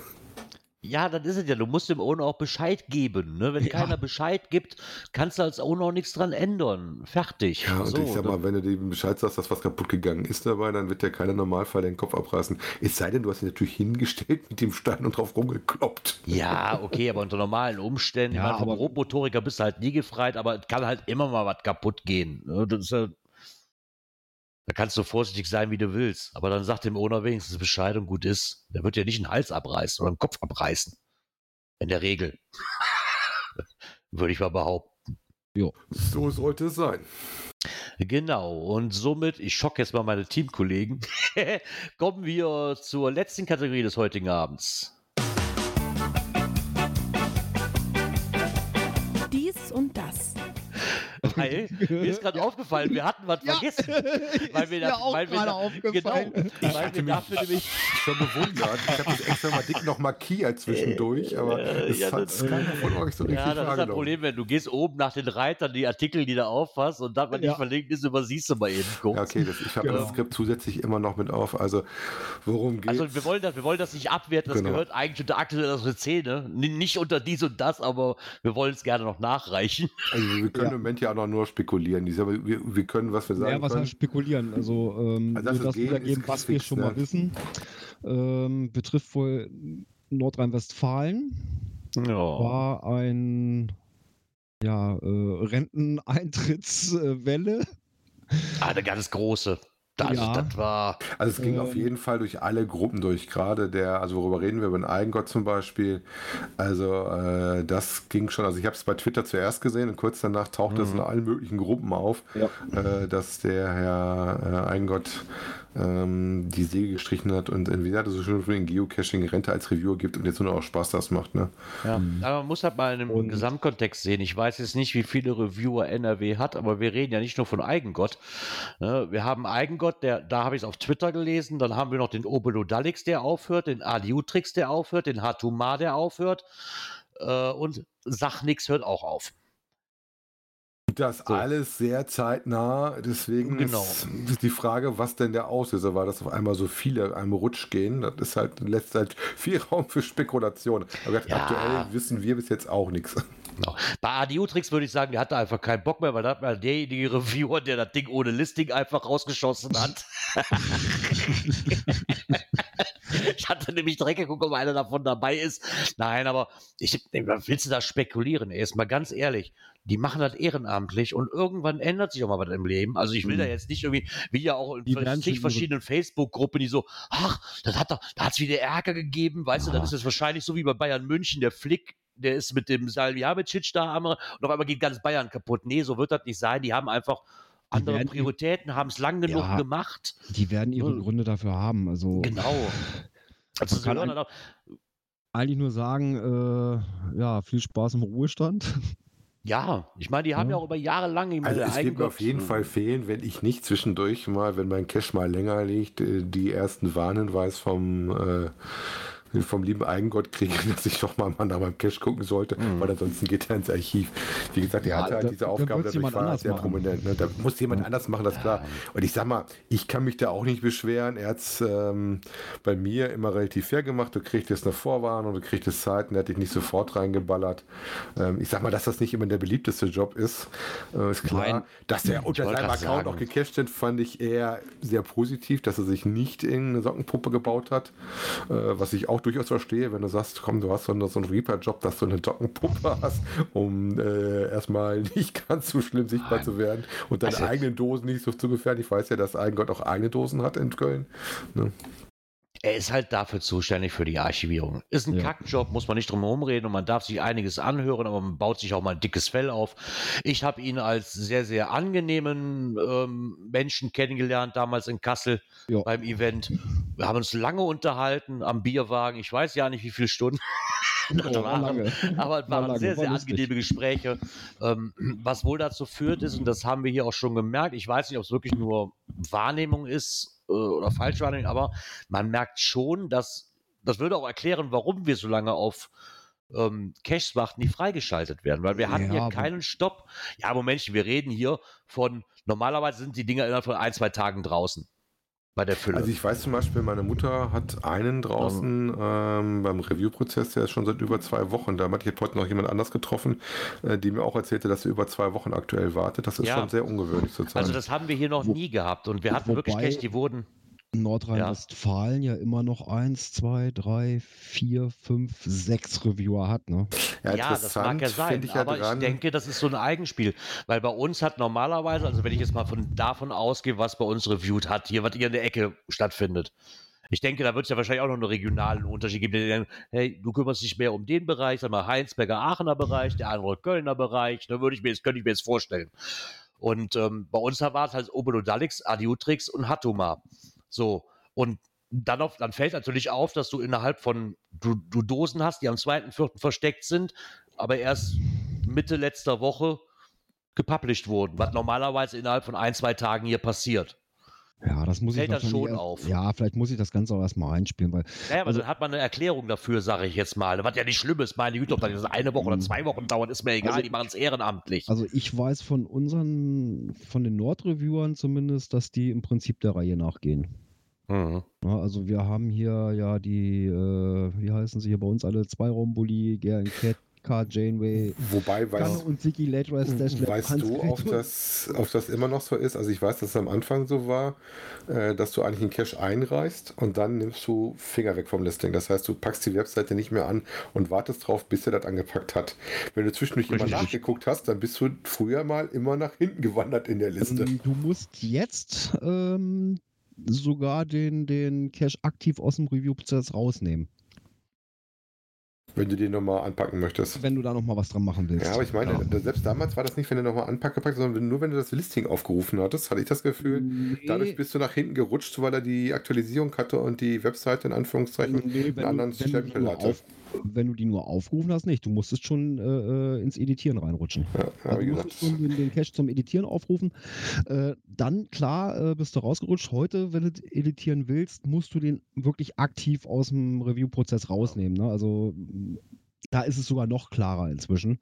Ja, dann ist es ja. Du musst dem Owner auch Bescheid geben. Ne? Wenn Ja. keiner Bescheid gibt, kannst du als Owner auch nichts dran ändern. Fertig. Ja, und so, ich sag ne? mal, wenn du dem Bescheid sagst, dass was kaputt gegangen ist dabei, dann wird der keiner Normalfall den Kopf abreißen. Es sei denn, du hast ihn natürlich hingestellt mit dem Stein und drauf rumgekloppt. Ja, okay, aber unter normalen Umständen, Ja, ich meine, vom aber- Grobmotoriker bist du halt nie gefreit, aber es kann halt immer mal was kaputt gehen. ne? Das ist ja, da kannst du vorsichtig sein, wie du willst. Aber dann sagt dem Owner wenigstens Bescheid und gut ist. Der wird ja nicht einen Hals abreißen oder einen Kopf abreißen. In der Regel. Würde ich mal behaupten. So sollte es sein. Genau, und somit, ich schock jetzt mal meine Teamkollegen, kommen wir zur letzten Kategorie des heutigen Abends. Weil, mir ist gerade aufgefallen, wir hatten was vergessen. Weil wir, mir da, auch weil wir gerade da, aufgefallen. Genau, weil hatte wir dafür nämlich Schon bewundert. Ich habe das extra mal dick noch markiert zwischendurch, aber Äh, es ja, hat das- keiner von euch so richtig Ja, das ist das. Problem, wenn du gehst oben nach den Reitern, die Artikel, die du auffasst und dann, wenn Ja. nicht verlinkt ist, übersiehst du mal eben kurz. Ja, okay, das, ich habe Genau. das Skript zusätzlich immer noch mit auf. Also, worum geht Also wir wollen, das, wir wollen das nicht abwerten, das Genau. gehört eigentlich unter aktuelle Szene. Nicht unter dies und das, aber wir wollen es gerne noch nachreichen. Also wir können Ja. im Moment ja auch noch nur spekulieren. Ich sage, wir, wir können, was wir sagen Ja, was können. heißt spekulieren? Also, ähm, Also, das gehen, wiedergeben, was wir schon ne? mal wissen. Ähm, betrifft wohl Nordrhein-Westfalen. Ja. War ein ja, äh, Renteneintrittswelle. Ah, eine ganz große. Das, Ja. das war. Also es ging Ähm, auf jeden Fall durch alle Gruppen durch. Gerade der, also worüber reden wir, über den Eigengott zum Beispiel. Also äh, das ging schon, also ich habe es bei Twitter zuerst gesehen und kurz danach tauchte es Mhm. in allen möglichen Gruppen auf, Ja. äh, dass der Herr äh, Eigengott ähm, die Säge gestrichen hat und wie hat er so schön für den Geocaching Rente als Reviewer gibt und jetzt nur noch auch Spaß das macht. Ne? Ja. Aber man muss halt mal im Und- Gesamtkontext sehen. Ich weiß jetzt nicht, wie viele Reviewer NRW hat, aber wir reden ja nicht nur von Eigengott. Ne, Wir haben Eigengott, der, da habe ich es auf Twitter gelesen. Dann haben wir noch den Obelo Dalix, der aufhört, den Aliutrix, der aufhört, den Hatuma, der aufhört. Äh, und Sachnix hört auch auf. Das So. alles sehr zeitnah, deswegen Genau. ist, die Frage, was denn der Auslöser war, dass auf einmal so viele in einem Rutsch gehen. Das ist halt, lässt halt viel Raum für Spekulation. Aber Ja. aktuell wissen wir bis jetzt auch nichts. Genau. Bei Adiutrix würde ich sagen, der hatte einfach keinen Bock mehr, weil da hat mal derjenige Reviewer, der das Ding ohne Listing einfach rausgeschossen hat. ich hatte nämlich direkt geguckt, ob einer davon dabei ist. Nein, aber ich, willst du da spekulieren? Erstmal ganz ehrlich, die machen das ehrenamtlich und irgendwann ändert sich auch mal was im Leben. Also ich will da Mhm. jetzt nicht irgendwie, wie ja auch in zig verschiedenen Facebook-Gruppen, die so, ach, das hat doch, da hat es wieder Ärger gegeben, weißt du, Ah. dann ist es wahrscheinlich so wie bei Bayern München, der Flick, der ist mit dem Salihamidzic da und auf einmal geht ganz Bayern kaputt. Nee, so wird das nicht sein. Die haben einfach andere werden- Prioritäten, haben es lang genug Ja. gemacht. Die werden ihre Hm. Gründe dafür haben. Also Genau. Also Man kann ein- eigentlich nur sagen, äh, ja, viel Spaß im Ruhestand. ja, ich meine, die haben ja Ja. auch über Jahre lang immer Also es wird mir Eigengott- auf jeden Fall fehlen, wenn ich nicht zwischendurch mal, wenn mein Cash mal länger liegt, äh, die ersten Warnhinweis vom äh, vom lieben Eigengott kriege, dass ich doch mal nach meinem Cash gucken sollte, Mhm. weil ansonsten geht er ins Archiv. Wie gesagt, er Ja, hatte halt da- diese Aufgabe, dadurch war er sehr machen. prominent. Ne? Da muss jemand anders machen, das ist klar. Und ich sag mal, ich kann mich da auch nicht beschweren. Er hat es ähm, bei mir immer relativ fair gemacht. Du kriegst eine Vorwarnung, du kriegst Zeiten, er hat dich nicht sofort reingeballert. Ähm, ich sag mal, dass das nicht immer der beliebteste Job ist, äh, ist klar. Nein. Dass er unter seinem Account sagen. auch gecached sind, fand ich eher sehr positiv, dass er sich nicht in eine Sockenpuppe gebaut hat. Äh, was ich auch durchaus verstehe, wenn du sagst, komm, du hast so, eine, so einen Reaper-Job, dass du eine Sockenpuppe hast, um äh, erstmal nicht ganz so schlimm sichtbar Nein. zu werden und deine Also- eigenen Dosen nicht so zu gefährden. Ich weiß ja, dass Eigengott auch eigene Dosen hat in Köln. Ne? Er ist halt dafür zuständig für die Archivierung. Ist ein Ja. Kackjob, muss man nicht drum herum reden und man darf sich einiges anhören, aber man baut sich auch mal ein dickes Fell auf. Ich habe ihn als sehr, sehr angenehmen ähm, Menschen kennengelernt, damals in Kassel Ja. beim Event. Wir haben uns lange unterhalten am Bierwagen. Ich weiß ja nicht, wie viele Stunden. Oh, war waren- aber es War waren lange, sehr, sehr angenehme Gespräche. Ähm, was wohl dazu führt ist, und das haben wir hier auch schon gemerkt, ich weiß nicht, ob es wirklich nur Wahrnehmung ist äh, oder Falschwahrnehmung, aber man merkt schon, dass, das würde auch erklären, warum wir so lange auf ähm, Caches warten, die freigeschaltet werden, weil wir hatten Ja, hier keinen Stopp. Ja, Momentchen, wir reden hier von, normalerweise sind die Dinger innerhalb von ein, zwei Tagen draußen. Bei der Fülle. Also ich weiß zum Beispiel, meine Mutter hat einen draußen ähm, beim Review-Prozess, der ist schon seit über zwei Wochen. Da hat ich heute noch jemand anders getroffen, äh, die mir auch erzählte, dass er über zwei Wochen aktuell wartet. Das ist Ja. schon sehr ungewöhnlich zurzeit. also das haben wir hier noch Wo- nie gehabt und wir hatten wirklich wobei- Cash, die wurden. Nordrhein-Westfalen ja. immer noch eins, zwei, drei, vier, fünf, sechs Reviewer hat, ne? ja, Ja, das mag ja sein, finde ich ja aber dran. ich denke, das ist so ein Eigenspiel, weil bei uns hat normalerweise, also wenn ich jetzt mal von davon ausgehe, was bei uns reviewed hat, hier, was hier in der Ecke stattfindet. Ich denke, da wird es ja wahrscheinlich auch noch einen regionalen Unterschied geben. Die sagen, hey, du kümmerst dich mehr um den Bereich, sag mal, Heinsberger Aachener Bereich, der andere Kölner Bereich, da würde ich mir jetzt, könnte ich mir jetzt vorstellen. Und ähm, bei uns war es halt Obelodalix, Adiutrix und Hatuma. So. Und dann, auf, dann fällt natürlich auf, dass du innerhalb von, du, du Dosen hast, die am zweiten, vierten versteckt sind, aber erst Mitte letzter Woche gepublished wurden, was normalerweise innerhalb von ein, zwei Tagen hier passiert. Ja, das muss Fällt ich das schon auf? Ja, vielleicht muss ich das Ganze auch erstmal einspielen, weil Naja, aber Also- dann hat man eine Erklärung dafür, sage ich jetzt mal. Was ja nicht schlimm ist, meine Güte, ob das eine Woche oder zwei Wochen dauert, ist mir egal, Also- die machen es ehrenamtlich. Also ich weiß von unseren, von den Nord-Reviewern zumindest, dass die im Prinzip der Reihe nachgehen. Mhm. Also wir haben hier ja die, äh, wie heißen sie hier bei uns alle, Zweiraumbully, Gern Cat, Car Janeway, Wobei, weißt, und Dash Lab, weißt Hans du, ob das, ob das immer noch so ist? Also ich weiß, dass es am Anfang so war, äh, dass du eigentlich einen Cache einreichst und dann nimmst du Finger weg vom Listing. Das heißt, du packst die Webseite nicht mehr an und wartest drauf, bis er das angepackt hat. Wenn du zwischendurch immer Richtig. nachgeguckt hast, dann bist du früher mal immer nach hinten gewandert in der Liste. Ähm, Du musst jetzt ähm, sogar den, den Cache aktiv aus dem Review-Prozess rausnehmen, Wenn du den nochmal anpacken möchtest. wenn du da nochmal was dran machen willst. Ja, aber ich meine, da- selbst damals war das nicht, wenn du nochmal anpacken packst, sondern nur wenn du das Listing aufgerufen hattest, hatte ich das Gefühl. Nee, Dadurch bist du nach hinten gerutscht, weil er die Aktualisierung hatte und die Webseite in Anführungszeichen nee, einen anderen du, Stempel hatte. auf, wenn du die nur aufgerufen hast, nicht. Du musstest schon äh, äh, ins Editieren reinrutschen. Ja, Also du musstest schon den, den Cache zum Editieren aufrufen. Äh, dann, klar, äh, bist du rausgerutscht. Heute, wenn du editieren willst, musst du den wirklich aktiv aus dem Review-Prozess rausnehmen. Ne? Also da ist es sogar noch klarer inzwischen.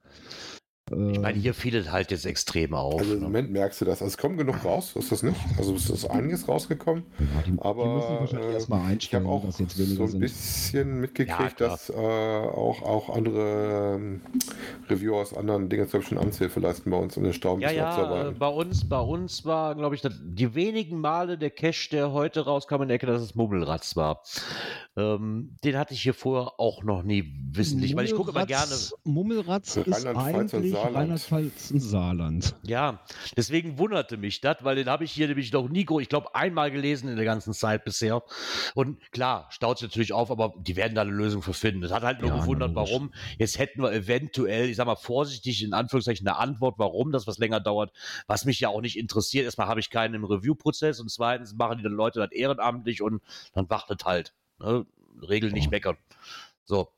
Ich meine, hier fiel es halt jetzt extrem auf. Also im ne? Moment merkst du das. Also es kommt genug raus, ist das nicht? Also es ist einiges rausgekommen. ja, die, aber, die müssen wahrscheinlich äh, erstmal Ich habe auch so ein sind. bisschen mitgekriegt, Ja, dass äh, auch, auch andere ähm, Reviewer aus anderen Dingen zum Beispiel Amtshilfe leisten bei uns, um den Stau ein Ja, bisschen ja, abzuarbeiten. bei uns, bei uns war, glaube ich, die wenigen Male der Cache, der heute rauskam in der Ecke, dass es Mummelratz war. Ähm, den hatte ich hier vorher auch noch nie wissentlich, weil ich gucke immer gerne. Mummelratz ist eigentlich. Rheinland-Pfalz und Saarland. Ja, deswegen wunderte mich das, weil den habe ich hier nämlich noch nie, ich glaube, einmal gelesen in der ganzen Zeit bisher. Und klar, staut sich natürlich auf, aber die werden da eine Lösung für finden. Es hat halt nur Ja, gewundert, logisch. warum. Jetzt hätten wir eventuell, ich sag mal vorsichtig in Anführungszeichen eine Antwort, warum das was länger dauert, was mich ja auch nicht interessiert. Erstmal habe ich keinen im Review-Prozess und zweitens machen die dann Leute das ehrenamtlich und dann wartet halt. Ne? Regel nicht meckern. So.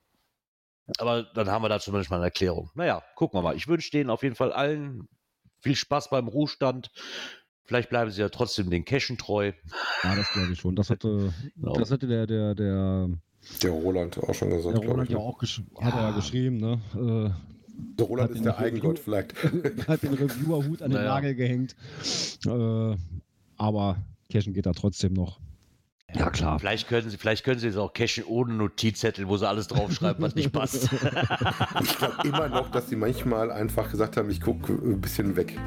Aber dann haben wir da zumindest mal eine Erklärung. Naja, gucken wir mal. Ich wünsche denen auf jeden Fall allen viel Spaß beim Ruhestand. Vielleicht bleiben sie ja trotzdem den Cashen treu. Ja, das glaube ich schon. Das hatte, Genau. das hatte der, der, der, Der Roland auch schon gesagt, der Roland ich. ja ne? auch gesch hat er ja Ja. geschrieben, ne? Der Roland ist der Eigengott vielleicht. Äh, hat den Reviewer-Hut an den Naja. Nagel gehängt. Äh, aber Cashen geht da trotzdem noch. Ja, klar. Vielleicht können sie, vielleicht können sie es auch cashen ohne Notizzettel, wo sie alles draufschreiben, was nicht passt. Ich glaube immer noch, dass sie manchmal einfach gesagt haben, ich gucke ein bisschen weg.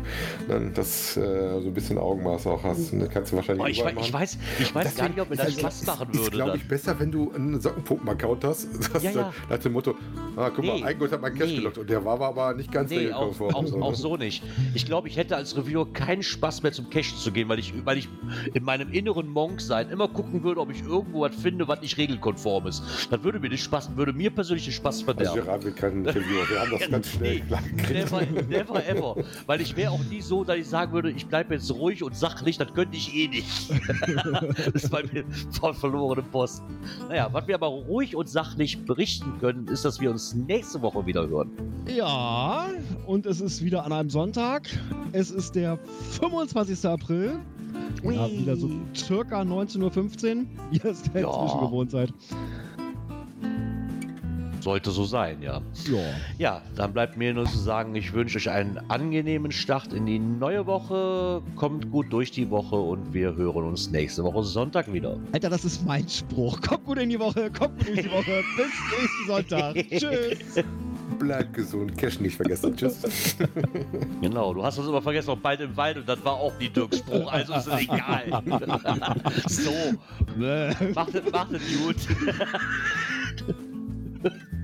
Dann, dass äh, so ein bisschen Augenmaß auch hast. Und dann kannst du wahrscheinlich Oh, ich, überall wei- ich weiß, ich weiß gar nicht, ob mir das Spaß machen würde. Ist, glaube ich, besser, wenn du einen Sockenpumpen-Account hast. Das Ja, ja. Nach dem Motto, ah, guck Nee, mal, ein Gott hat mein Cash nee. gelockt. Und der war aber nicht ganz Nee, auch, regelkonform. auch, So, auch ne? so nicht. Ich glaube, ich hätte als Reviewer keinen Spaß mehr zum Cachen zu gehen, weil ich, weil ich in meinem inneren Monk sein immer gucken würde, ob ich irgendwo was finde, was nicht regelkonform ist. Das würde mir nicht Spaß, würde mir persönlich den Spaß Also verderben. Gerard will keinen Reviewer. Wir haben das ganz schnell Nee, never, never ever. Weil ich wäre auch nie so, dass ich sagen würde, ich bleibe jetzt ruhig und sachlich, das könnte ich eh nicht. das ist bei mir von verlorenem Posten. Naja, was wir aber ruhig und sachlich berichten können, ist, dass wir uns nächste Woche wieder hören. Ja, und es ist wieder an einem Sonntag. Es ist der 25. April. Ja, wieder so circa 19.15 Uhr, wie ihr es jetzt Ja. inzwischen gewohnt seid. sollte so sein, ja. Ja. Ja, dann bleibt mir nur zu sagen, ich wünsche euch einen angenehmen Start in die neue Woche. Kommt gut durch die Woche und wir hören uns nächste Woche Sonntag wieder. Alter, das ist mein Spruch. Kommt gut in die Woche, kommt gut in die Woche. Bis nächsten Sonntag. Tschüss. Bleibt gesund, Cash nicht vergessen. Tschüss. Genau, du hast uns immer vergessen, noch bald im Wald und das war auch die Dirks Spruch, also ist es egal. so, Ne. macht es macht es gut.